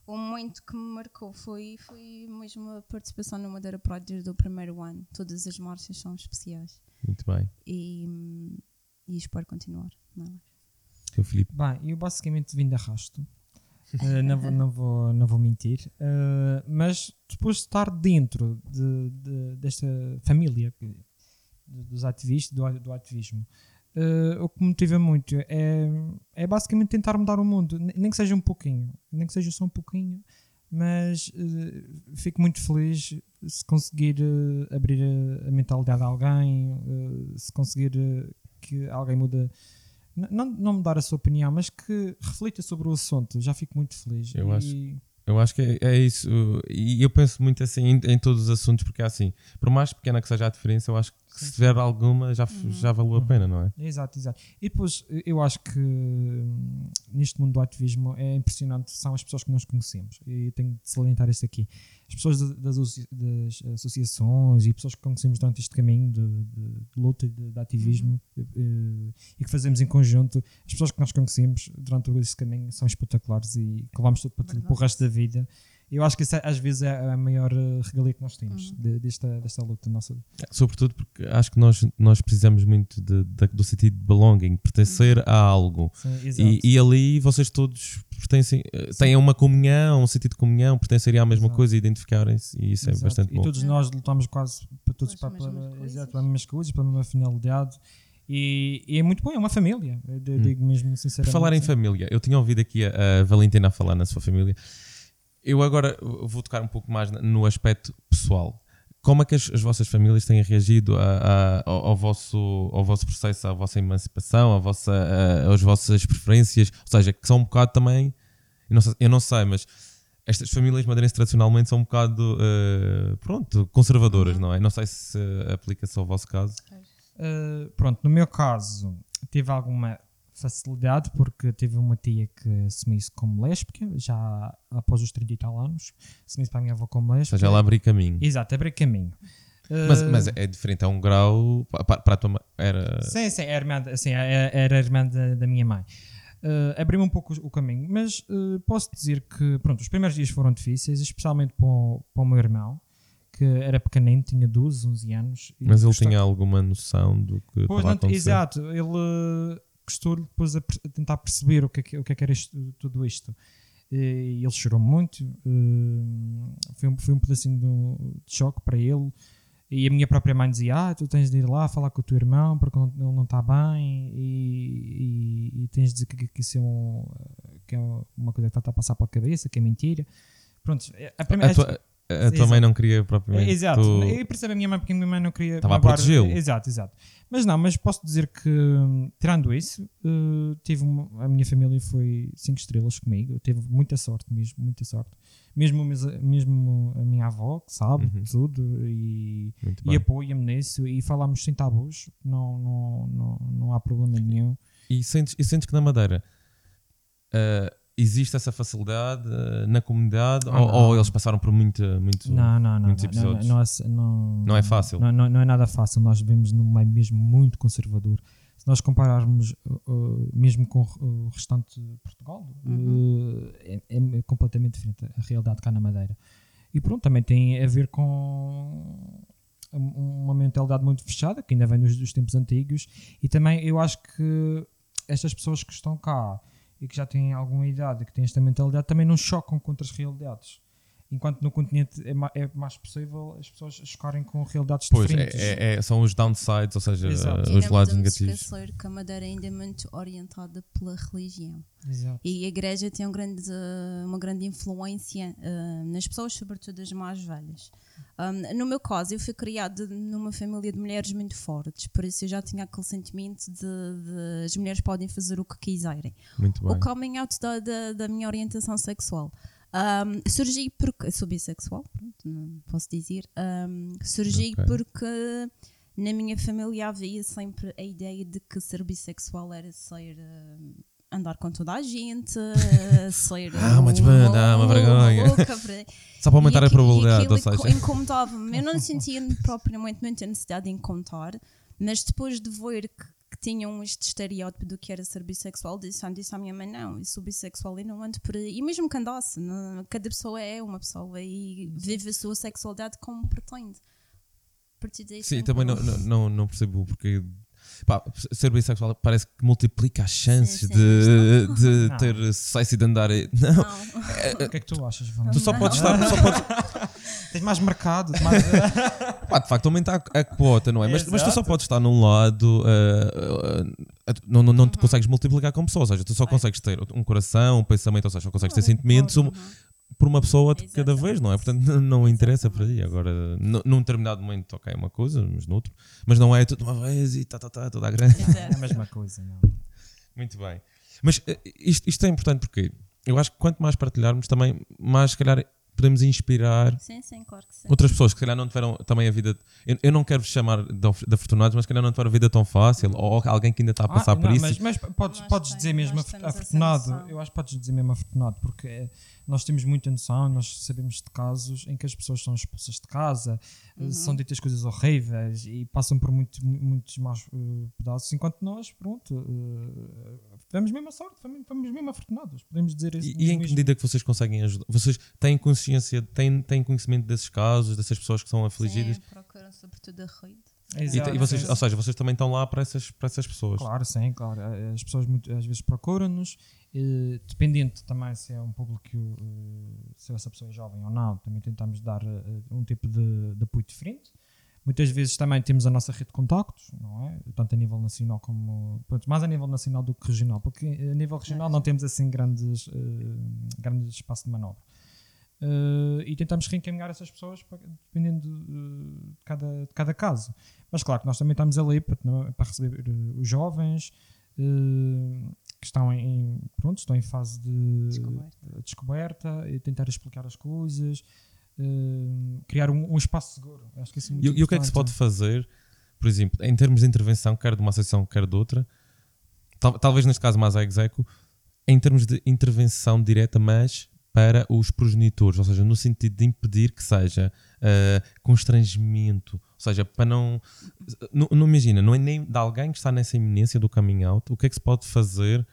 O momento que me marcou foi, foi mesmo a participação no Madeira Pride desde o primeiro ano. Todas as marchas são especiais. Muito bem. e, e espero continuar. Não é? Teu Filipe. Bem, eu basicamente vim de arrasto. Uh, não, vou, não, vou, não vou mentir. Uh, mas depois de estar dentro de, de- desta família dos ativistas, do, do ativismo, uh, o que me motiva muito é, é basicamente tentar mudar o mundo, ne- nem que seja um pouquinho, nem que seja só um pouquinho, mas uh, fico muito feliz se conseguir uh, abrir a, a mentalidade a alguém, se conseguir que alguém mude N- não, não mudar a sua opinião, mas que reflita sobre o assunto. Já fico muito feliz. Eu E- acho- Eu acho que é, é isso. E eu penso muito assim em, em todos os assuntos, porque é assim, por mais pequena que seja a diferença, eu acho que se tiver alguma já, f- já valeu a pena, não é? Exato, exato. E depois eu acho que hum, neste mundo do ativismo é impressionante, são as pessoas que nós conhecemos. E tenho de salientar isso aqui. As pessoas da- das, das associações e pessoas que conhecemos durante este caminho de, de- de luta e de, de ativismo eh, e que fazemos em conjunto, as pessoas que nós conhecemos durante todo esse caminho são espetaculares e que levamos tudo para, tudo, para o resto da vida. Eu acho que isso é, às vezes é a maior eh, regalia que nós temos de- desta, desta luta nossa. Sobretudo porque acho que nós, nós precisamos muito de- da- do sentido de belonging, pertencer a algo. Sim. E, e ali vocês todos pertencem, eh, têm uma comunhão, um sentido de comunhão, pertencerem à mesma Exato. coisa, identificarem-se, e isso é Exato. bastante e bom. todos nós lutamos quase para todos Pelas para, para, mesmas coisas. exato, para as mesmas coisas, para a mesma finalidade. E, e é muito bom, é uma família. Eu d- digo mesmo Por sinceramente. falar em família, eu tinha ouvido aqui a, a Valentina a falar na sua família. Eu agora vou tocar um pouco mais no aspecto pessoal. Como é que as, as vossas famílias têm reagido a- a- ao, ao vosso, ao vosso processo, à vossa emancipação, à vossa, a- às vossas preferências? Ou seja, que são um bocado também. Eu não sei, eu não sei, mas estas famílias madeirenses tradicionalmente são um bocado, eh, pronto, conservadoras, não é? Não sei se aplica-se ao vosso caso. Uh, pronto, no meu caso, tive alguma facilidade porque tive uma tia que assumiu-se como lésbica, já após os 30 e tal anos, assumiu-se para a minha avó como Ou lésbica. seja, ela abrir caminho. Exato, abrir caminho. Mas, Uh, mas é diferente, é um grau. pa- pa- Para, a tua mãe era. Sim, sim, era, irmã, assim, era era a irmã da, da minha mãe. Uh, Abriu-me um pouco o caminho, mas uh, posso dizer que pronto, os primeiros dias foram difíceis, especialmente para o, para o meu irmão, que era pequenino, tinha 12, 11 anos. Mas ele tinha alguma noção do que Pois, estava a não, exato, ele gostou depois a, a tentar perceber o que é que, o que, é que era isto- tudo isto. E ele chorou muito, uh, foi, um, foi um pedacinho de, de choque para ele. E a minha própria mãe dizia: Ah, tu tens de ir lá falar com o teu irmão porque ele não está bem e, e- e tens de dizer que, que isso é, um, que é uma coisa que está a passar pela cabeça, que é mentira. Pronto, primeira, A tua, a tua mãe não queria propriamente. Exato, tu- eu percebo a minha mãe porque a minha mãe não queria. Estava a protegê-lo. Exato, exato. Mas não, mas posso dizer que, tirando isso, eh, tive uma- a minha família foi 5 estrelas comigo. Eu tive muita sorte mesmo, muita sorte. Mesmo, mesmo a minha avó, que sabe Uhum. tudo e, e apoia-me nisso e falamos sem tabus, não, não, não, não há problema nenhum. E sentes, e sentes que na Madeira ah, existe essa facilidade ah, na comunidade Ah, ou, ou eles passaram por muito. muito Não, não, muitos não, episódios. Não, não, não, Não é fácil. Não, não, é nada fácil. Nós vivemos num meio mesmo muito conservador. Se nós compararmos uh, uh, mesmo com o restante de Portugal, uh, é, é completamente diferente a realidade cá na Madeira. E pronto, também tem a ver com um- uma mentalidade muito fechada, que ainda vem dos, dos tempos antigos. E também eu acho que estas pessoas que estão cá e que já têm alguma idade e que têm esta mentalidade também não chocam contra as realidades. Enquanto no continente é, ma- é mais possível as pessoas chocarem com realidades Pois, diferentes. é, é- é- são os downsides, ou seja, Exato. ah, E os não lados negativos. esquecer que a Madeira ainda é muito orientada pela religião. Exato. E a igreja tem um grande, eh, uma grande influência eh, nas pessoas, sobretudo as mais velhas. Um, no meu caso, eu fui criada numa família de mulheres muito fortes, por isso eu já tinha aquele sentimento de, de as mulheres podem fazer o que quiserem. Muito bem. O coming out da, da, da minha orientação sexual. Um, surgi porque. Sou bissexual, pronto, posso dizer. Um, surgi Ok. porque na minha família havia sempre a ideia de que ser bissexual era ser. um, andar com toda a gente, ser. Ah, uma desbanda, uma vergonha. louca, para- Só para aumentar e a probabilidade, e ou seja. incomodava-me. Eu não sentia propriamente muita necessidade de encontrar, mas depois de ver que, que tinham este estereótipo do que era ser bissexual, disse, ah, disse à minha mãe: não, eu sou bissexual e não ando por aí. E mesmo que andasse, não- cada pessoa é uma pessoa e vive a sua sexualidade como pretende. a partir daí Sim, também não, não, não percebo porque. Pá, ser bissexual parece que multiplica as chances sim, de, mas de Não. ter sucesso e de andar. Não, Não. O que é que tu achas, tu só Não. podes estar. Só podes, Tens mais mercado, mais... pá, de facto, aumenta a, a quota, não é? Mas, mas tu só podes estar num lado. ah, ah, não, não, não te consegues multiplicar como pessoa, ou seja, tu só consegues ter um coração, um pensamento, ou seja, só consegues ter sentimentos um- por uma pessoa de cada vez, não é? Portanto, não, interessa por aí. Agora, num determinado momento, ok, é uma coisa, mas noutro. Mas não é tudo uma vez e tá, tá, tá, toda a grande. É a mesma coisa, não. Muito bem. Mas eh, isto, isto é importante porque eu acho que quanto mais partilharmos, também mais, se calhar, podemos inspirar Sim, sim, claro que sim. outras pessoas que, se calhar, não tiveram também a vida. Eu, eu não quero vos chamar de, afortunados, mas, se calhar, não tiveram a vida tão fácil. Ou alguém que ainda está a passar Ah, por não, isso. Mas, mas podes, podes temos- dizer mesmo afortunado. Eu acho que podes dizer mesmo afortunado, porque é, nós temos muita noção, nós sabemos de casos em que as pessoas são expulsas de casa, eh, Uhum. são ditas coisas horríveis e passam por muito, mu- muitos maus eh, pedaços, enquanto nós, pronto, uh, tivemos mesmo a sorte, fomos, mesmo afortunados, podemos dizer isso. E, e em que medida que vocês conseguem ajudar? Vocês têm consciência, têm, têm conhecimento desses casos, dessas pessoas que são afligidas? Sim, procuram sobretudo a rede. E, Exato, te- e vocês, sim. ou seja, vocês também estão lá para essas, para essas pessoas. Claro, sim, claro. Eh, As pessoas muito- às vezes procuram-nos, eh, dependente também se é um público, eh, se essa pessoa é jovem ou não, também tentamos dar eh, um tipo de, de apoio diferente. Muitas vezes também temos a nossa rede de contactos, não é? Tanto a nível nacional como. Pronto, mais a nível nacional do que regional, porque a nível regional não temos assim grandes, eh, grandes espaço de manobra. Eh, e tentamos reencaminhar essas pessoas para- dependendo de, de cada, de cada caso. Mas claro que nós também estamos ali para, para receber eh, os jovens eh, que estão em, pronto, estão em fase de Descoberta. de descoberta e tentar explicar as coisas, eh, criar um, um espaço seguro. Acho que isso é muito E, e o que é que se pode fazer, por exemplo, em termos de intervenção, quer de uma associação, quer de outra, tal- talvez neste caso mais a Execo, em termos de intervenção direta, mas para os progenitores, ou seja, no sentido de impedir que seja ah, constrangimento, ou seja, para não, não. Não imagina, não é nem de alguém que está nessa iminência do coming out, o que é que se pode fazer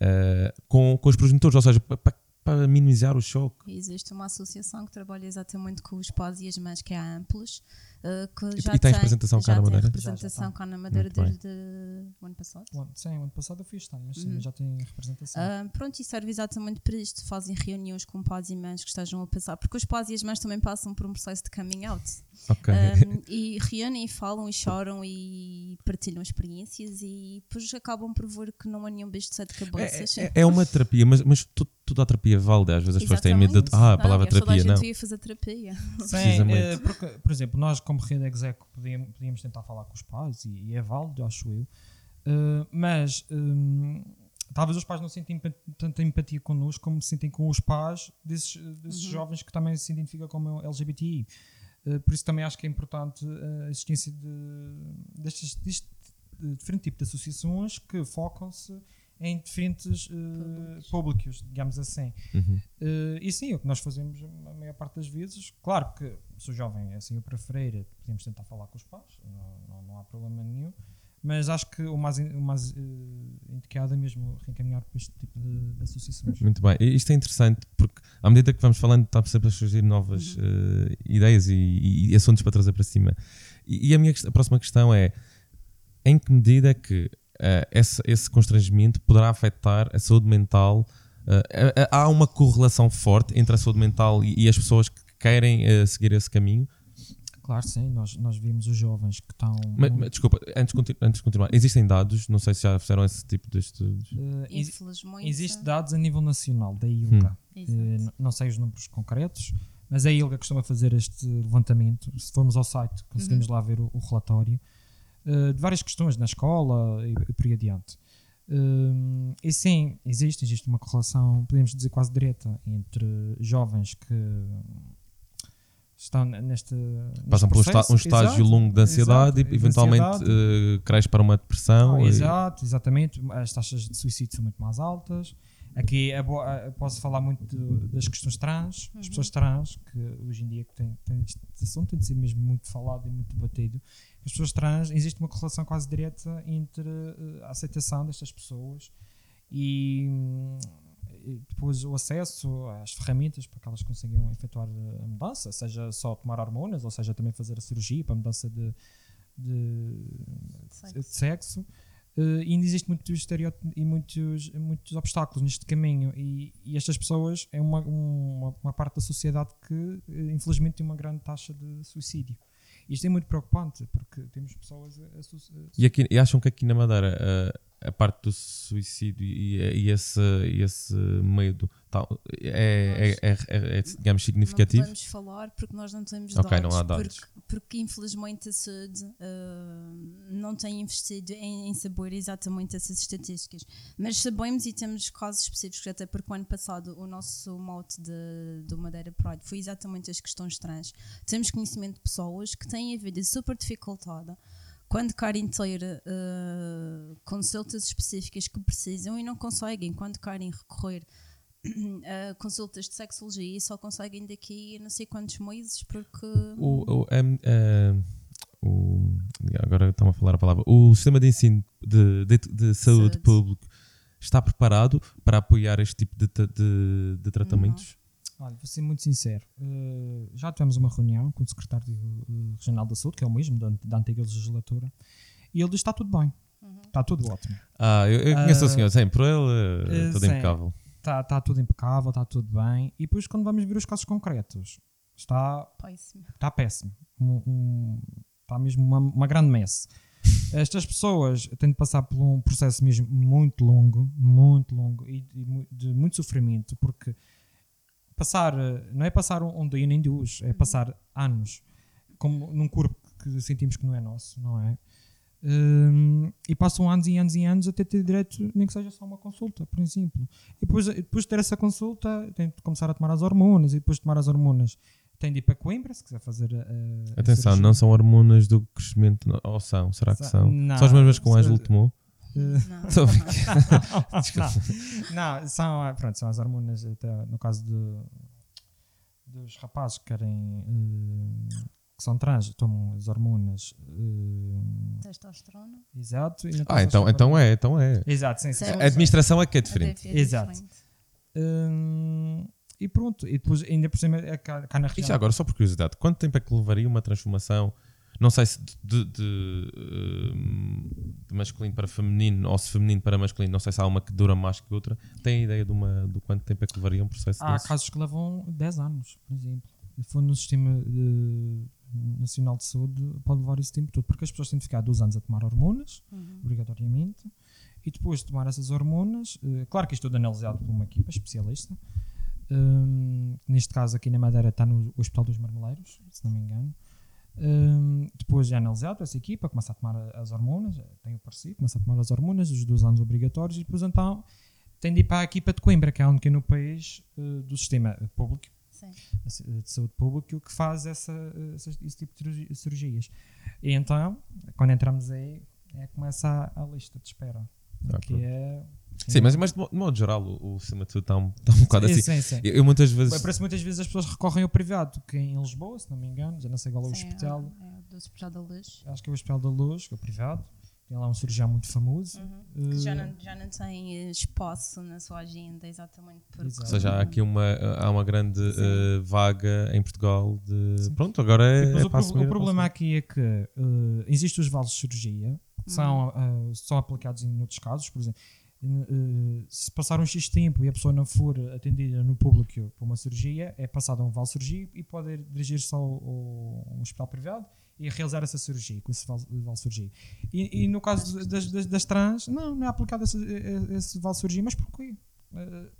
ah, com, com os progenitores, ou seja, pa- pa- para minimizar o choque. Existe uma associação que trabalha exatamente com os pais e as mães, que é a Amplos, eh, que E- já e tens tem, representação cá na tem Madeira? representação Já, já cá na Madeira desde o ano passado. Sim, o ano passado eu fiz, tá, mas Uhum. sim, já tem representação. Ah, pronto, e serve exatamente para isto. Fazem reuniões com pais e mães que estejam a passar, porque os pais e as mães também passam por um processo de coming out. Ok. Um, e reúnem, e falam, e choram, e partilham experiências, e depois acabam por ver que não há nenhum bicho de sete cabeças. É, é- é uma terapia, mas, mas tu- toda a terapia vale. Às vezes as pessoas têm medo de. Ah, a palavra da terapia, não. devia fazer terapia. Sim, Precisamente. eh, porque, por exemplo, nós como rede execo podíamos, podíamos tentar falar com os pais e, e é válido, acho eu, Eh, mas hum, talvez os pais não sentem tanta empatia connosco como sentem com os pais desses, desses jovens que também se identificam como LGBTI. Eh, por isso também acho que é importante eh, a existência de, destes, deste de diferente tipo de associações que focam-se em diferentes eh, públicos, digamos assim. Uhum. Eh, e sim, é o que nós fazemos a maior parte das vezes. Claro que se o jovem assim o preferir, podemos tentar falar com os pais, não, não, não há problema nenhum. Mas acho que o mais, o mais eh, indicado é mesmo reencaminhar para este tipo de, de associações. Muito bem. Isto é interessante porque, à medida que vamos falando, está sempre a surgir novas eh, ideias e, e- e assuntos para trazer para cima. E, e a minha a próxima questão é: em que medida é que eh, esse, esse constrangimento poderá afetar a saúde mental? Eh, há uma correlação forte entre a saúde mental e, e as pessoas que querem eh, seguir esse caminho? Claro, sim, nós, nós vimos os jovens que estão. Mas, mas, desculpa, antes antes de continuar, existem dados, não sei se já fizeram esse tipo de estudos. Infelizmente. Existem dados a nível nacional da ILGA. N- não sei os números concretos, mas a ILGA costuma fazer este levantamento. Se formos ao site, conseguimos lá ver o, o relatório de várias questões na escola e, e por aí adiante. Eh, e sim, existe, existe uma correlação, podemos dizer quase direta, entre jovens que estão neste. neste Passam por um, estágio Exato, longo de ansiedade exato, e eventualmente ansiedade. eh, cresce para uma depressão. Ah, e- exato, exatamente. As taxas de suicídio são muito mais altas. Aqui é ah, posso falar muito de- das questões trans, as pessoas trans, que hoje em dia que têm, têm este assunto tem de ser mesmo muito falado e muito debatido. As pessoas trans, existe uma correlação quase direta entre eh, a aceitação destas pessoas e, e depois o acesso às ferramentas para que elas consigam efetuar a mudança, seja só tomar hormonas, ou seja também fazer a cirurgia para a mudança de, de, Sexo. de sexo. E ainda existe muito estereótipo e muitos, muitos obstáculos neste caminho e, e estas pessoas é uma, uma, uma parte da sociedade que eh, infelizmente tem uma grande taxa de suicídio. Isto é muito preocupante porque temos pessoas a, a, a- E, aqui, e acham que aqui na Madeira a, a parte do suicídio e, e esse, esse medo tal, é, é, é, é, é, digamos, significativo? Não podemos falar porque nós não temos Ok, dados. não há dados. Porque, porque, infelizmente a saúde uh, não tem investido em, em saber exatamente essas estatísticas. Mas sabemos e temos casos específicos, até porque o ano passado o nosso mote de, do Madeira Pride foi exatamente as questões trans. Temos conhecimento de pessoas que têm a vida super dificultada quando querem ter uh, consultas específicas que precisam e não conseguem, quando querem recorrer a consultas de sexologia e só conseguem daqui a não sei quantos meses porque O, o, o- agora estão a falar a palavra. O sistema de ensino de, de, de saúde Saúde. público está preparado para apoiar este tipo de, de, de tratamentos? Olha, vou ser muito sincero. eh, já tivemos uma reunião com o secretário eh, regional da saúde, que é o mesmo da, da antiga legislatura, e ele diz que está tudo bem. Está tudo ótimo. Ah, eu, eu conheço Ah, o senhor, sim, por ele eh, tudo sim. impecável. Está, está tudo impecável, está tudo bem. E depois, quando vamos ver os casos concretos, está, péssimo. está péssimo. Um- um- está mesmo uma, uma grande messe. Estas pessoas têm de passar por um processo mesmo muito longo, muito longo e de, de muito sofrimento, porque passar, eh, não é passar um, um dia nem dois, é passar anos como num corpo que sentimos que não é nosso, não é? Hum, e passam anos e anos e anos até ter direito, nem que seja só uma consulta, por exemplo. E depois, depois de ter essa consulta, tem de começar a tomar as hormonas, e depois de tomar as hormonas, tem de ir para Coimbra, se quiser fazer a. a- a Atenção, cirurgia. não são hormonas do crescimento, ou são? Será que são? não. São as mesmas que o Ângelo tomou? Não. Estou a brincar. não, não, são, ah, pronto, são as hormonas, até no caso de, dos rapazes que querem. eh, que são trans, tomam as hormonas. eh, Testosterona. exato. e Ah, então, então é, então é. Exato, sim, sim. A administração é que é diferente. É Exato. diferente. Hum, e pronto, e depois ainda por cima é cá, cá na E região. já agora, só por curiosidade, quanto tempo é que levaria uma transformação, não sei se de, de, hum, de masculino para feminino ou se feminino para masculino, não sei se há uma que dura mais que outra. Tem ideia de uma, do quanto tempo é que levaria um processo Há desse? casos que levam 10 anos, por exemplo. For no sistema de- nacional de saúde, pode levar esse tempo todo, porque as pessoas têm de ficar 12 anos a tomar hormonas, Uhum. obrigatoriamente, e depois de tomar essas hormonas, eh, claro que isto é tudo analisado por uma equipa especialista. Hum, neste caso, aqui na Madeira, está no Hospital dos Marmeleiros, se não me engano. Hum, depois é analisado essa equipa, começa a tomar as hormonas, eh, tem o parecido, começa a tomar as hormonas, os 12 anos obrigatórios, e depois então tem de ir para a equipa de Coimbra, que é a única no país eh, do sistema público Sim. de saúde pública que faz essa, esse tipo de cirurgi- cirurgias. E então, quando entramos aí, é que começa a, a lista de espera. Ah, que pronto. é. Sim, mas, mas de mo- de modo geral, o, o sistema de saúde está um, está um bocado Sim, assim. sim, sim. Eu, eu muitas vezes. Parece que muitas vezes as pessoas recorrem ao privado, que em Lisboa, se não me engano, já não sei qual é o Sim, hospital, É, é do Hospital da Luz. acho que é o Hospital da Luz, que é o privado, tem lá um cirurgião muito famoso. Uhum. Que já não, já não tem eh, espaço na sua agenda, exatamente porque. Exato. Ou seja, há aqui uma, há uma grande eh, vaga em Portugal de. Sim. Pronto, agora é, depois é o, para pro- assumir. o é problema aqui é que eh, existem os vales de cirurgia, que Uhum. são, são aplicados em outros casos, por exemplo, se passar um X tempo e a pessoa não for atendida no público por uma cirurgia, é passado a um vale cirurgia e pode dirigir-se a um hospital privado e realizar essa cirurgia, com esse vale, cirurgia. E, e no caso das, das, das trans, não, não é aplicado esse, esse vale cirurgia, mas porquê? Eh,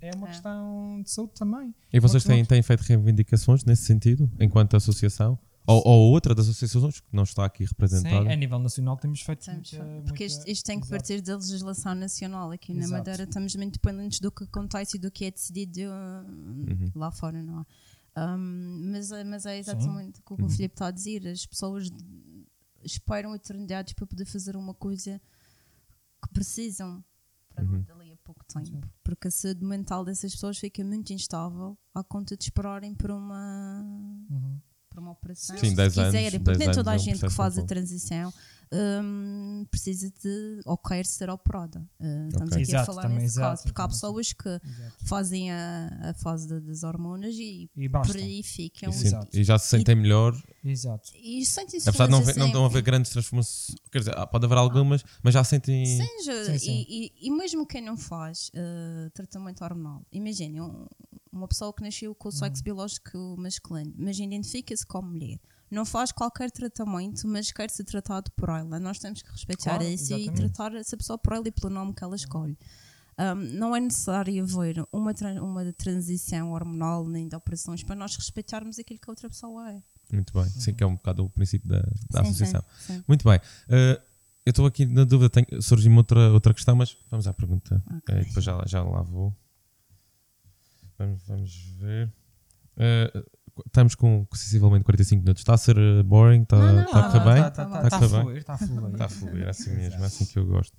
é uma É. questão de saúde também. E vocês têm, têm feito reivindicações nesse sentido, enquanto associação? Ou, ou outra das associações que não está aqui representada? Sim, a nível nacional temos feito Estamos- muita- porque isto, isto tem que Exato. partir da legislação nacional. Aqui na Exato. Madeira estamos muito dependentes do que acontece e do que é decidido uh, Uhum. lá fora, não é? Um, mas, é- mas é exatamente o que o Uhum. Filipe está a dizer. As pessoas esperam eternidades para poder fazer uma coisa que precisam para Uhum. dali a pouco tempo. Porque a saúde mental dessas pessoas fica muito instável à conta de esperarem por uma Uhum. Para uma operação. Sim, se 10 anos, quiserem, 10 porque nem anos toda a é um gente que faz a transição hum, precisa de ou quer ser operada. Uh, estamos Ok. aqui a Exato, falar também, nesse exato, caso, porque há pessoas que Exato. fazem a, a fase de- das hormonas e E por aí ficam. E, um Exato. e já se sentem melhor. Exato. E sentem-se Apesar de não, haver- não, assim. não haver grandes transformações. Quer dizer, ah, pode haver algumas, mas já sentem. Seja, Sim, sim. E, e- e mesmo quem não faz uh, tratamento hormonal, imagine um- uma pessoa que nasceu com o sexo Uhum. biológico masculino, mas identifica-se como mulher, não faz qualquer tratamento, mas quer ser tratado por ela. Nós temos que respeitar Claro, isso e exatamente. tratar essa pessoa por ela e pelo nome que ela escolhe. Um, não é necessário haver uma, uma transição hormonal nem de operações para nós respeitarmos aquilo que a outra pessoa é. Muito bem. Sim, que é um bocado o princípio da, da Sim, associação. sim, sim. Muito bem. Uh, eu estou aqui na dúvida, tenho- surgiu-me outra, outra questão, mas vamos à pergunta. Ok. Uh, depois já, já lá vou. Vamos, vamos ver. Uh, estamos com sensivelmente 45 minutos. Está a ser uh, boring? Está, Não, não, está a correr bem? tá- Está tá- tá a fluir, está a fluir. Está a fluir, é assim mesmo, é assim que eu gosto.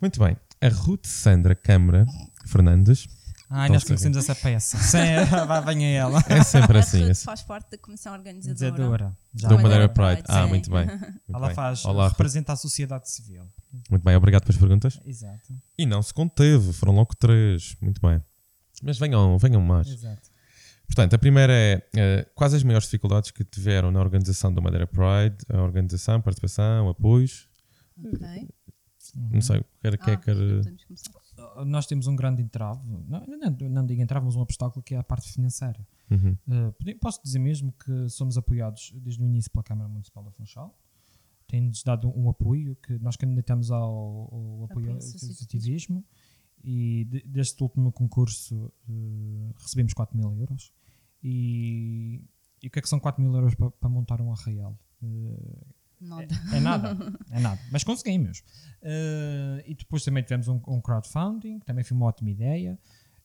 Muito bem. A Ruth Sandra Câmara Fernandes. Ai, Então, nós conhecemos essa peça. Sim, vai, venha ela. É sempre assim. A é Ruth faz parte da comissão organizadora. Já Do Madeira Pride. Ah, sim. muito bem. Muito Ela bem. faz, Olá, Ruth. representa a sociedade civil. Muito bem, obrigado pelas perguntas. Exato. E não se conteve, foram logo três. Muito bem. Mas venham, venham mais. Exato. Portanto, a primeira é eh, quais as maiores dificuldades que tiveram na organização do Madeira Pride? A organização, participação, apoios? Ok. Não sei, quer, quer, Ah, quer. começar. Nós temos um grande entrave, não, não, não digo entrave, mas um obstáculo que é a parte financeira. Uhum. Uh, posso dizer mesmo que somos apoiados desde o início pela Câmara Municipal da Funchal. Tem-nos dado um apoio que nós candidatamos ao, ao apoio Apoio ao associativismo. E de- deste último concurso uh, recebemos 4 mil euros. E, e o que é que são 4 mil euros para, para montar um arraial? Uh, Nada. é nada, é nada, mas conseguimos. Uh, e depois também tivemos um, um crowdfunding, que também foi uma ótima ideia,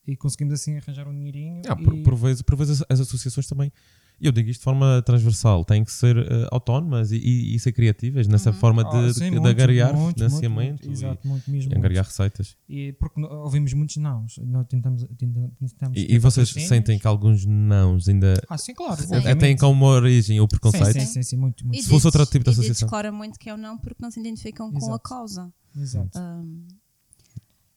e conseguimos assim arranjar um dinheirinho. Ah, por, e- por vezes, por vezes as associações também, eu digo isto de forma transversal, têm que ser eh, autónomas e, e- e ser criativas nessa forma de, Ah, de, sim, de muito, angariar muito, financiamento muito, muito, exato, muito mesmo. e angariar receitas. E porque ouvimos muitos não. Nós tentamos, tentamos, tentamos E, e vocês patrocínios. sentem que alguns nãos ainda Ah, sim, claro. Sim. têm como origem o Sim, preconceito? sim, sim, sim, muito, muito. E Se fosse outro tipo de e associação. claramente que é o não porque não se identificam com a Exato. causa. Exato. Um,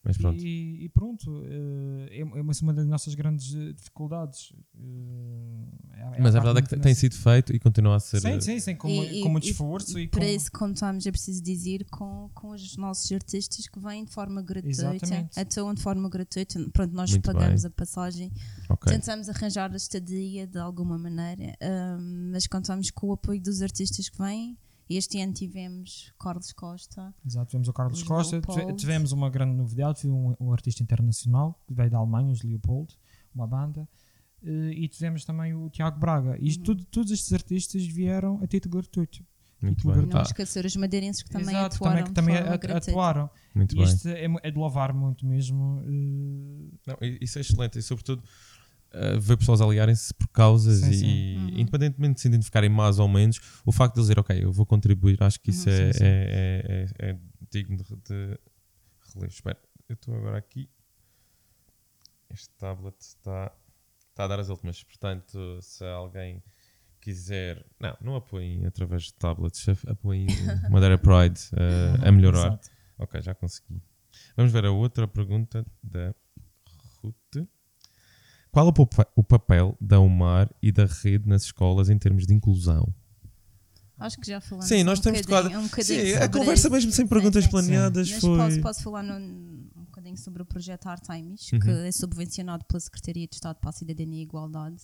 Mas pronto. E, e pronto, eh, é, é uma- uma das nossas grandes eh, dificuldades. eh, é- é Mas a parte verdade é que tem sido feito e continua a ser. Sim, sim, sim, com, E- e- com muito e esforço e, para com. isso, como estamos, é preciso dizer com, com os nossos artistas que vêm de forma gratuita, Exatamente. atuam de forma gratuita. Pronto, nós Muito pagamos bem. a passagem, ok. tentamos arranjar a estadia de alguma maneira, um, mas contamos com o apoio dos artistas que vêm. Este ano tivemos Carlos Costa, Exato, tivemos o Carlos Os Costa, Leopold. tive- tivemos uma grande novidade, foi um, um artista internacional que veio da Alemanha, os Leopold, uma banda, eh, e tivemos também o Tiago Braga. E isto Uhum. tudo, todos estes artistas vieram a título gratuito. Muito bem. não esquecer os madeirenses que também Exato, atuaram também, que também atuaram. muito E bem. isto é, é de louvar muito mesmo. eh, Não, isso é excelente e, sobretudo, uh, ver pessoas aliarem-se por causas Sim, e, sim. Uhum. independentemente de se identificarem mais ou menos, o facto de eles dizer, ok, eu vou contribuir, acho que isso Uhum, é, sim, sim. é- é- é digno de, de relevo. Espera, eu estou agora aqui. Este tablet está, está a dar as últimas, portanto, se alguém quiser. Não, não apoiem através de tablets, apoiem o Madeira Pride uh, a melhorar. exato. Ok, já consegui. Vamos ver a outra pergunta da Ruth. Qual é o papel da UMAR e da rede nas escolas em termos de inclusão? Acho que já falamos Sim, nós um temos bocadinho, tocado- um bocadinho Sim, a conversa mesmo sem perguntas sim. planeadas Mas foi. posso, posso falar num- um bocadinho sobre o projeto Artemis, que Uhum. é subvencionado pela Secretaria de Estado para a Cidadania e Igualdade.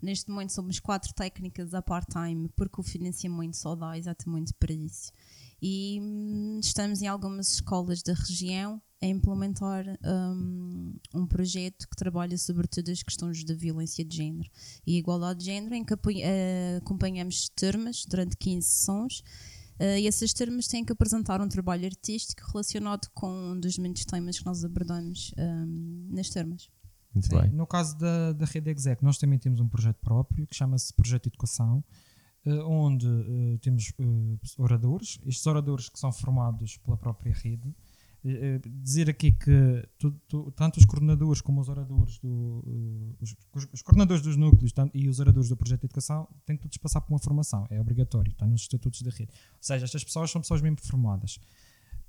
Neste momento somos quatro técnicas a part-time, porque o financiamento só dá exatamente para isso. E hum, estamos em algumas escolas da região a implementar hum, um projeto que trabalha sobretudo as questões da violência de género e igualdade de género, em que eh, acompanhamos turmas durante 15 sessões eh, e essas turmas têm que apresentar um trabalho artístico relacionado com um dos muitos temas que nós abordamos hum, nas turmas. Muito Sim, bem. No caso da, da rede Exec, nós também temos um projeto próprio que chama-se Projeto Educação, eh, onde eh, temos oradores. Estes oradores que são formados pela própria rede dizer aqui que tu- tu- tanto os coordenadores como os oradores do, eh, os, os- coordenadores dos núcleos tanto- e os oradores do projeto de educação têm todos passar por uma formação, é obrigatório, está nos estatutos da rede. Ou seja, estas pessoas são pessoas mesmo formadas.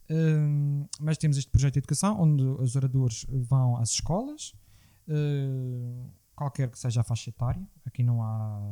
Hum, mas temos este projeto de educação onde os oradores vão às escolas, eh, qualquer que seja a faixa etária, aqui não há,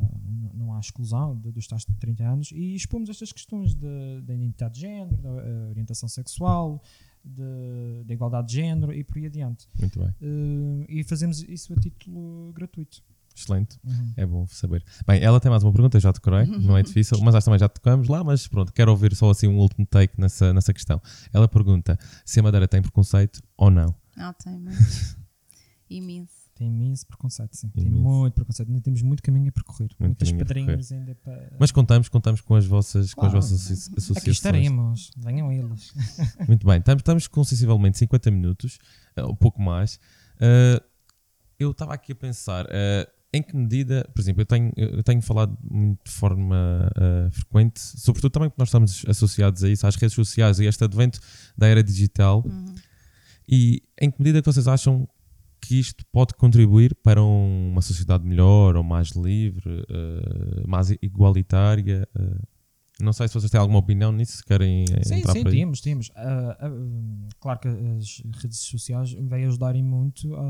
não há exclusão de- dos tais de 30 anos, e expomos estas questões de- da identidade de género, da eh, orientação sexual, de- da igualdade de género e por aí adiante. Muito bem. Eh, e fazemos isso a título gratuito. Excelente. É bom saber. Bem, ela tem mais uma pergunta, eu já decorei, não é difícil, mas acho que também já tocamos lá, mas pronto, quero ouvir só assim um último take nessa, nessa questão. Ela pergunta se a Madeira tem preconceito ou não. Ah, tem, mas. Imenso. Tem imenso preconceito, sim. Tem Imenso. muito preconceito. Ainda temos muito caminho a percorrer. Muitas caminho a pedrinhas ainda para. Mas contamos, contamos com as vossas, com as Claro. vossas asso- associações. Aqui estaremos. Venham eles. Muito bem, estamos, estamos com sensivelmente 50 minutos, eh, um pouco mais. Eh, eu estava aqui a pensar, eh, em que medida, por exemplo, eu tenho, eu tenho falado muito de forma eh, frequente, sobretudo também porque nós estamos associados a isso, às redes sociais e a este advento da era digital, Uhum. e em que medida que vocês acham que isto pode contribuir para um- uma sociedade melhor ou mais livre, eh, mais igualitária? eh? não sei se vocês têm alguma opinião nisso, se querem eh, Sim, entrar sim, temos, temos. Hum, claro que as redes sociais vêm ajudarem muito a,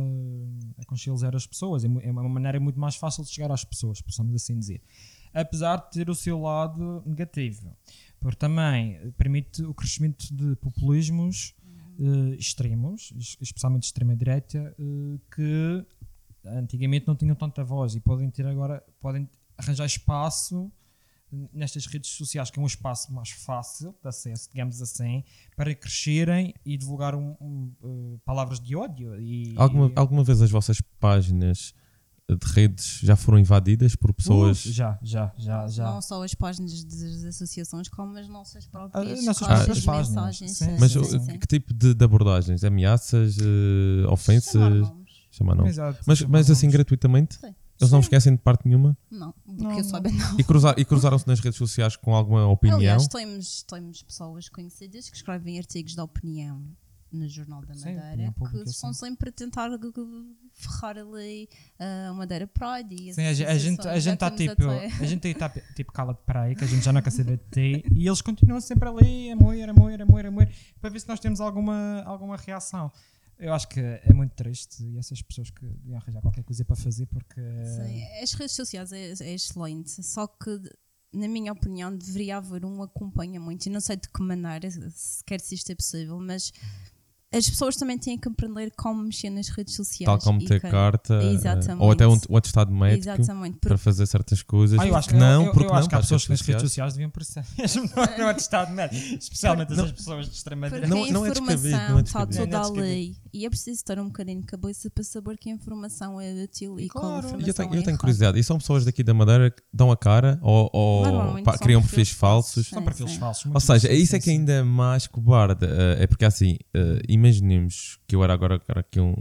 a consciencializar as pessoas. É é uma maneira muito mais fácil de chegar às pessoas, possamos assim dizer. Apesar de ter o seu lado negativo. Porque também permite o crescimento de populismos eh, extremos, es- especialmente de extrema-direita, eh, que antigamente não tinham tanta voz e podem ter agora, podem arranjar espaço nestas redes sociais, que é um espaço mais fácil de acesso, digamos assim, para crescerem e divulgar um- um, eh, palavras de ódio. E, Alguma, e- alguma vez as vossas páginas de redes já foram invadidas por pessoas? Uh, já, já, já, já. Não só as páginas das associações, como as nossas próprias Ah, nossas próprias de páginas, mensagens. sim, sim, Mas sim, o- sim. que tipo de, de abordagens? Ameaças? eh, ofensas? Chamar nomes. Chamar nomes. Exato, Mas, chamar mas assim gratuitamente? Sim. Eles não Sim. vos conhecem de parte nenhuma? Não, Não, porque eu saiba não. E, cruzar, e cruzaram-se nas redes sociais com alguma opinião? Aliás, temos, temos pessoas conhecidas que escrevem artigos de opinião no Jornal da Sim, Madeira pública, que estão sim. sempre a tentar ferrar ali uh, a Madeira Pride e Sim, a, gente- a gente a gente está tipo, a gente está tipo cala de praia, que a gente já não quer saber de ti, e eles continuam sempre ali a moer, a moer, a moer, a moer, para ver se nós temos alguma, alguma reação. Eu acho que é muito triste e essas pessoas que deviam arranjar qualquer coisa para fazer porque Sim, as redes sociais é, é excelente, só que, na minha opinião, deveria haver um acompanhamento. E não sei de que maneira, sequer se isto é possível, mas as pessoas também têm que aprender como mexer nas redes sociais. Tal como ter que- carta, eh, Exatamente. ou até um, um atestado médico Exatamente, para fazer certas coisas. Ah, eu acho que, não, eu, eu, porque eu não, acho que há pessoas que nas redes sociais. deviam parecer mesmo não é atestado médico, especialmente essas pessoas de extrema direita. Não- a não é descabido, não é está descabido. toda Não é a lei e é preciso ter um bocadinho de cabeça para saber que a informação é útil e qual Claro. informação E eu tenho, é eu tenho errada. curiosidade. E são pessoas daqui da Madeira que dão a cara ou, ou pá, criam perfis perfis falsos? São perfis sim. falsos. Ou seja, é isso é que ainda é mais cobarde. eh, é porque assim, eh, imaginemos que eu era agora era aqui um,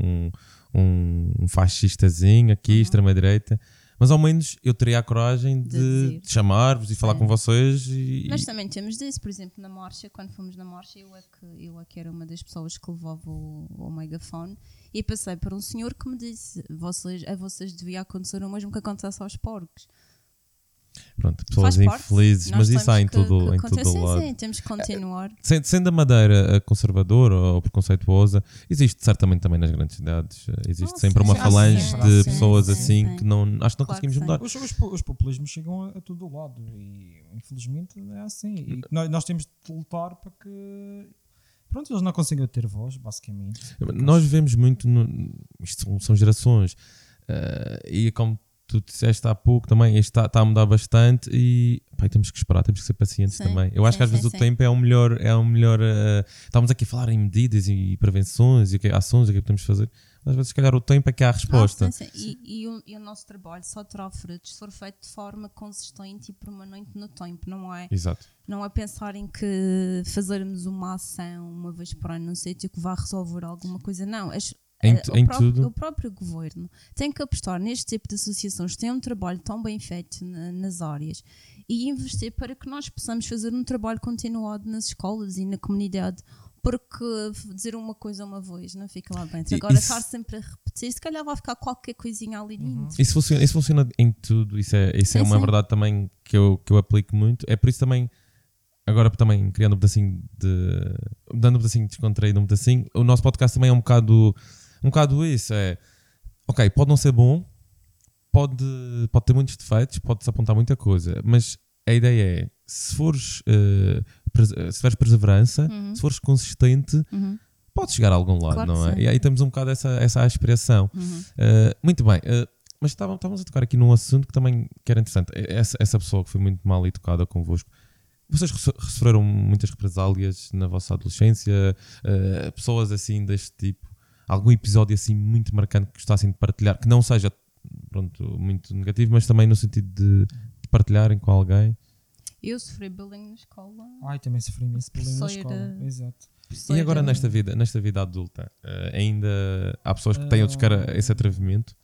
um, um, fascistazinho aqui, Uhum. extrema-direita, mas ao menos eu teria a coragem De de, chamar-vos e falar Sim. com vocês e, Nós também temos disso, por exemplo, na marcha, quando fomos na marcha, eu é que, eu é que era uma das pessoas que levava o, o megafone e passei por um senhor que me disse: vocês, a vocês devia acontecer o mesmo que acontece aos porcos. Pronto, pessoas Faz parte. infelizes, Nós mas isso há em todo, que em todo sim, lado. Sim, temos que continuar. Sendo, sendo a Madeira eh, conservadora ou preconceituosa, existe certamente também nas grandes cidades. eh, Existe Ah, sempre sim, uma sim, falange sim, de sim, pessoas sim, assim sim. que não, acho que não Claro conseguimos que mudar. Os, os, os populismos chegam a, a todo lado e infelizmente é assim. E nós, nós temos de lutar para que pronto, eles não consigam ter voz, basicamente. Nós vemos muito, no, isto são, são gerações, eh, e como tu disseste há pouco também, isto está, está a mudar bastante e pá, temos que esperar, temos que ser pacientes Sim, também. Eu acho sim, que às sim, vezes o tempo é o melhor, é o melhor. eh, estamos aqui a falar em medidas e prevenções e o que, ações e o que podemos fazer. Mas às vezes, se calhar, o tempo é que há a resposta. Ah, sim, sim. E, e o, e o nosso trabalho só terá frutos se for feito de forma consistente e permanente no tempo, não é? Exato. Não é pensar em que fazermos uma ação uma vez por ano num sítio que vá resolver alguma coisa, não. As- Em eh, tu- o, em próprio, tudo. o próprio governo tem que apostar neste tipo de associações que têm um trabalho tão bem feito na- nas áreas e investir para que nós possamos fazer um trabalho continuado nas escolas e na comunidade. Porque dizer uma coisa uma voz não fica lá dentro. Agora isso- estar sempre a repetir, se calhar vai ficar qualquer coisinha ali dentro. Isso funciona, isso funciona em tudo, isso é, isso é Sim, uma sim. verdade também que eu, que eu aplico muito. É por isso também, agora também criando um pedacinho de. dando um pedacinho descontraído, um pedacinho, o nosso podcast também é um bocado, um bocado isso. É ok, pode não ser bom, pode, pode ter muitos defeitos, pode-se apontar muita coisa, mas a ideia é se fores, pres- se tiveres perseverança, Uhum. se fores consistente, Uhum. podes chegar a algum lado, Claro não é? sim. E aí temos um bocado essa, essa aspiração. Uhum. Uh, muito bem, uh, mas estávamos a tocar aqui num assunto que também que era interessante. Essa, essa pessoa que foi muito mal educada convosco, vocês sofreram muitas represálias na vossa adolescência? Uh, pessoas assim deste tipo? Algum episódio assim muito marcante que gostassem de partilhar? Que não seja pronto, muito negativo, mas também no sentido de, de partilharem com alguém? Eu sofri bullying na escola. Ai, também sofri imenso bullying na escola. Exato. E agora nesta vida, nesta vida adulta, uh, ainda há pessoas que têm outros cara esse atrevimento?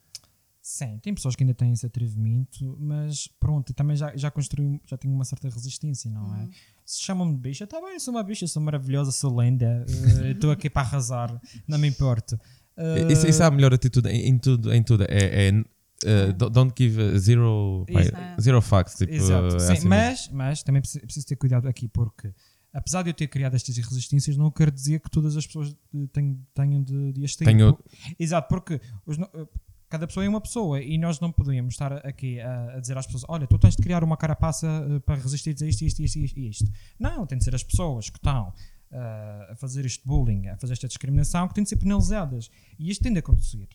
Sim, tem pessoas que ainda têm esse atrevimento, mas pronto, também já, já construí, já tenho uma certa resistência, não é? Se chamam-me de bicha, tá bem, sou uma bicha, sou maravilhosa, sou linda, eh, estou aqui para arrasar, não me importa. Eh, Isso, isso é a melhor atitude em, em tudo. Em tudo. É, é, uh, don't- give uh, zero, Exato. zero facts. Tipo, Exato, é sim, assim mesmo. mas, mas também preciso, preciso ter cuidado aqui, porque apesar de eu ter criado estas resistências, não quero dizer que todas as pessoas eh, tenham, tenham de, de as ter. Tenho- Exato, porque os eh, cada pessoa é uma pessoa e nós não podemos estar aqui a, a dizer às pessoas: olha, tu tens de criar uma carapaça eh, para resistir a isto, isto, isto, isto, isto. Não, tem de ser as pessoas que estão eh, a fazer este bullying, a fazer esta discriminação, que têm de ser penalizadas. E isto tem de acontecer.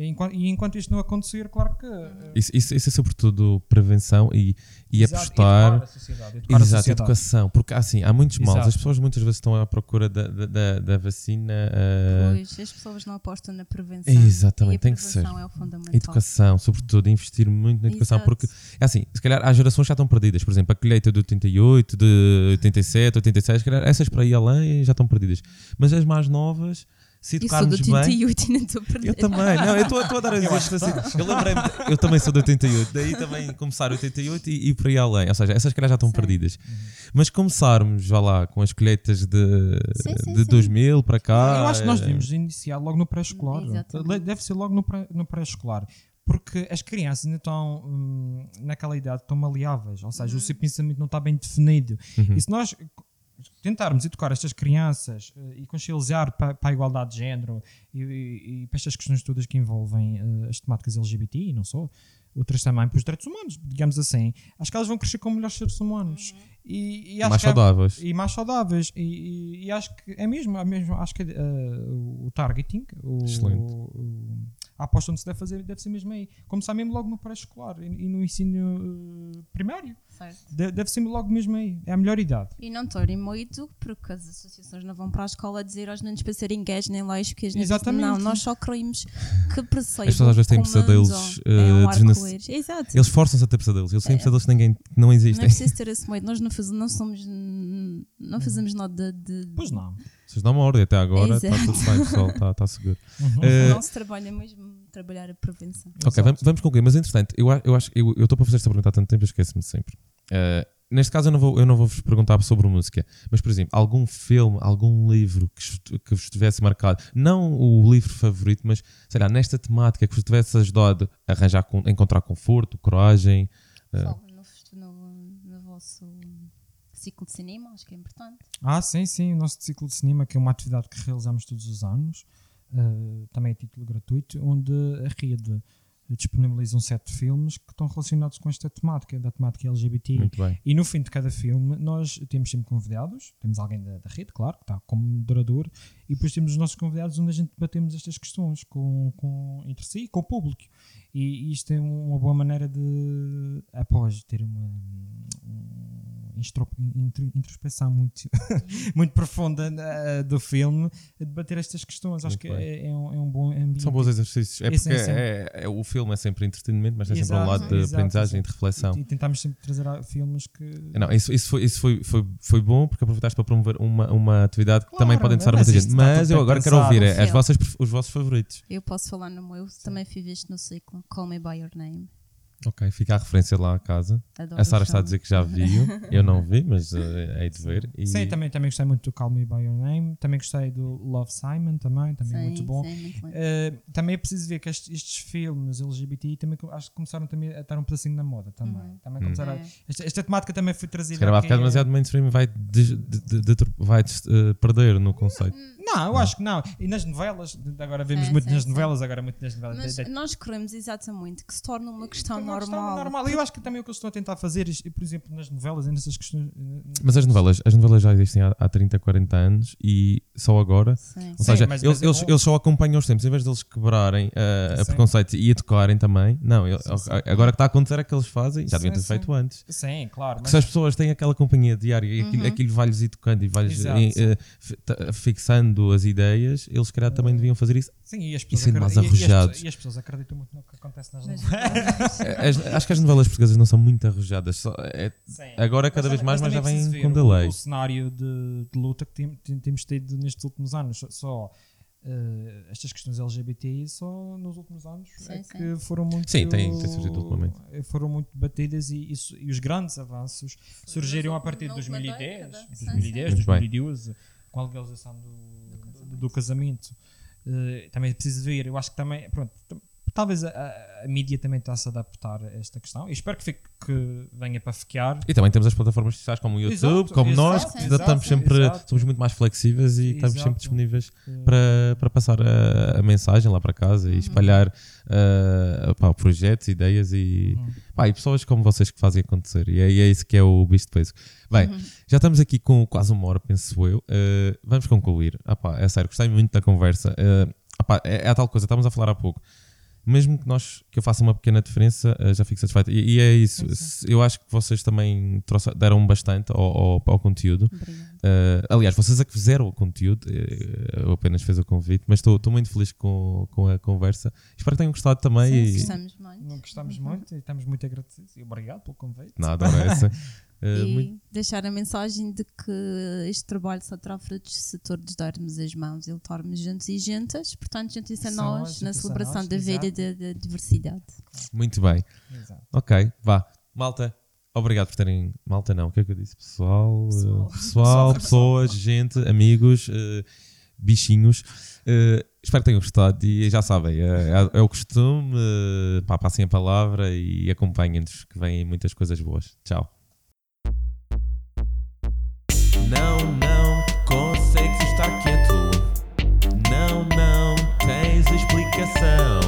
E enquanto, e enquanto isto não acontecer, claro que. eh, Isso, isso, isso é sobretudo prevenção e, e exato, apostar. Educar a sociedade. Educar a Exato, sociedade. educação. Porque assim, há muitos males. Exato. As pessoas muitas vezes estão à procura da, da, da, da vacina. uh, Pois, as pessoas não apostam na prevenção. Exatamente, e a tem que ser. é o fundamental. Educação, sobretudo, investir muito na educação, Exato. porque é assim, se calhar há gerações já estão perdidas, por exemplo, a colheita de 88, de 87, 86, se calhar essas para aí além já estão perdidas. Mas as mais novas, se Eu sou de educarmos bem. 88 e nem estou a perder. Eu também, não, eu estou estou a dar a dizer isto assim. Eu lembrei-me, eu também sou de 88, daí também começar 88 e, e por aí além. Ou seja, essas calhar já estão Sim. perdidas. Mas começarmos, vá lá, com as colheitas de, Sim, sim, de sim. 2000 para cá. Eu acho que nós eh, devemos iniciar logo no pré-escolar. Exatamente. Deve ser logo no pré- no pré-escolar. Porque as crianças ainda estão hum, naquela idade estão maleáveis, ou seja, o seu pensamento não está bem definido. Uhum. E se nós tentarmos educar estas crianças eh, e conscienciar para, para a igualdade de género e, e- e para estas questões todas que envolvem eh, as temáticas LGBT e não só, outras também para os direitos humanos, digamos assim, acho que elas vão crescer como melhores seres humanos. E, e acho mais que é- saudáveis. e mais saudáveis e, e- e acho que é mesmo, é mesmo acho que eh, o targeting o, Excelente. o- a aposta onde se deve fazer deve ser mesmo aí começar mesmo logo no pré-escolar e, e no ensino primário Certo. De- deve ser logo mesmo aí é a melhor idade E não tornem muito, porque as associações não vão para a escola dizer aos nenos para serem gays nem lésbicas. Exatamente. Não, nós só queremos que percebam. As pessoas às vezes têm pesadelos, eh, é um arco-íris. Exato. Eles forçam-se a ter pesadelos. Eles têm É. pesadelos que ninguém que não Não existem. é preciso ter esse medo. Nós não, faz, não somos. Não fazemos nada de. pois não Vocês dão uma ordem até agora, está tudo bem, pessoal, está tá seguro. Uhum. Eh, Não se trabalha mesmo trabalhar a prevenção. Ok, Exato. vamos, vamos concluir, mas entretanto, eu, eu acho eu eu estou para fazer esta pergunta há tanto tempo, eu esqueço-me sempre. Eh, neste caso, eu não, vou, eu não vou vos perguntar sobre música, mas por exemplo, algum filme, algum livro que, que vos tivesse marcado, não o livro favorito, mas sei lá, nesta temática que vos tivesse ajudado a arranjar, a encontrar conforto, coragem. eh, Falo no, fest- no, no vosso ciclo de cinema, acho que é importante. Ah, sim, sim, o nosso ciclo de cinema, que é uma atividade que realizamos todos os anos, eh, também a título gratuito, onde a rede disponibiliza um set de filmes que estão relacionados com esta temática, da temática LGBT. E no fim de cada filme, nós temos sempre convidados, temos alguém da, da rede, claro, que está como moderador, e depois temos os nossos convidados onde a gente debatemos estas questões com, com, entre si e com o público. E, isto é uma boa maneira de, após ter uma, um introspeção muito, muito profunda eh, do filme, debater estas questões. Acho que é, é um, é um bom ambiente. São bons exercícios. É porque é sempre- é, é- o filme é sempre entretenimento, mas tem sempre um Exato, lado de exato, aprendizagem e de exato. reflexão. E, e tentamos sempre trazer filmes que. Não, isso, isso, foi, isso foi, foi, foi bom porque aproveitaste para promover uma, uma atividade que Claro, também pode interessar muita gente. Mas eu agora quero ouvir é, as vossas, os vossos favoritos. Eu posso falar no meu, também fui visto no ciclo Call Me By Your Name. Ok, fica a referência lá à casa. Adoro A Sara está a dizer que já viu. Eu não vi, mas eh, hei de ver. E... Sim, também, também gostei muito do Call Me By Your Name. Também gostei do Love Simon, também, também Sim, muito bom. sim, muito bom. Eh, também é preciso ver que estes, estes filmes LGBTI também acho que começaram também a estar um pedacinho na moda também. Uhum. também começaram a- É. esta, esta temática também foi trazida. Se calhar vai aqui- ficar demasiado mainstream e vai, de- de- de- vai eh, perder no conceito. Não, eu acho que não. E nas novelas, agora vemos Sim, muito sim, nas sim. novelas, agora muito nas novelas. Mas nós queremos exatamente que se torne uma questão é uma questão normal. normal. E eu acho que também o que eles estão a tentar fazer, por exemplo, nas novelas e nessas questões. Mas as novelas, as novelas já existem há, há 30, 40 anos e só agora. Sim. Ou Sim, seja, mas- eles, mas eles, eu- eles só acompanham os tempos, em vez deles quebrarem eh, a Sim. preconceito e a tocarem também. Não, eu- Sim, sim. agora o que está a acontecer é que eles fazem, já deviam ter sim. feito antes. Sim, claro. Porque Mas, se as pessoas têm aquela companhia diária e aquilo, Uhum. aquilo vai-lhes ir tocando e vai-lhes Exato. eh, eh, fi- ta- fixando as ideias, eles se calhar também deviam fazer isso. sim, e as pessoas, sendo mais acreditam, e, e as, arrojados. e as pessoas acreditam muito no que acontece nas novelas. Eh, as- acho que as novelas portuguesas não são muito arrojadas. só- é- agora cada Mas vez mais, mas já é vem com ver o- delay. O, cenário de, de luta que tem- tem- temos tido nestes últimos anos. Só- eh, estas questões LGBTI só nos últimos anos Sim, é sim. que foram muito Sim, tem- tem surgido ultimamente. eh, foram muito batidas e, isso- e os grandes avanços surgiram a partir de na última 2010, década. Sim, 2010, sim. Muito bem. 2012, com a legalização do, do, do casamento. Eh, também é preciso ver, eu acho que também, pronto, talvez a, a- a mídia também está a se adaptar a esta questão. E espero que, fique, que venha para ficar. E também temos as plataformas sociais como o YouTube, Exato, como nós, exato, que ainda estamos exato, sempre, exato. somos muito mais flexíveis e estamos sempre Exato. disponíveis Eh, para, para passar a, a mensagem lá para casa e espalhar uh, pá, projetos, ideias e, Uhum. pá, e pessoas como vocês que fazem acontecer. E é, e é isso que é o bicho de peso. Bem, já estamos aqui com quase uma hora, penso eu. Uh, vamos concluir. Ah, pá, é sério, gostei muito da conversa. Uh, ah, pá, é, é a tal coisa, estávamos a falar há pouco. Mesmo que nós que eu faça uma pequena diferença, uh, já fico satisfeito. E, e é isso. Se- Eu acho que vocês também trouxe- deram bastante ao, ao, ao conteúdo. Obrigada. Uh, aliás, vocês é que fizeram o conteúdo, eh, eu apenas fiz o convite, mas estou muito feliz com, com a conversa. Espero que tenham gostado também. Sim, e... gostamos muito. Não gostamos muito e estamos muito agradecidos. E obrigado pelo convite. Nada, essa. Uh, e muito- deixar a mensagem de que este trabalho só terá frutos se todos darmos as mãos e lutarmos juntos e juntas. Portanto, juntos a nós na celebração nós, da vida e da, da diversidade. muito bem. Exato. Ok, vá. Malta, obrigado por terem. Malta, não, o que é que eu disse? Pessoal, uh, Pessoal. pessoal, pessoas, gente, amigos, uh, bichinhos. Uh, espero que tenham gostado e já sabem, é, é- é o costume. Uh, pá, passem a palavra e acompanhem-nos, que vêm muitas coisas boas. Tchau. Não, não consegues estar quieto. Não, não tens explicação.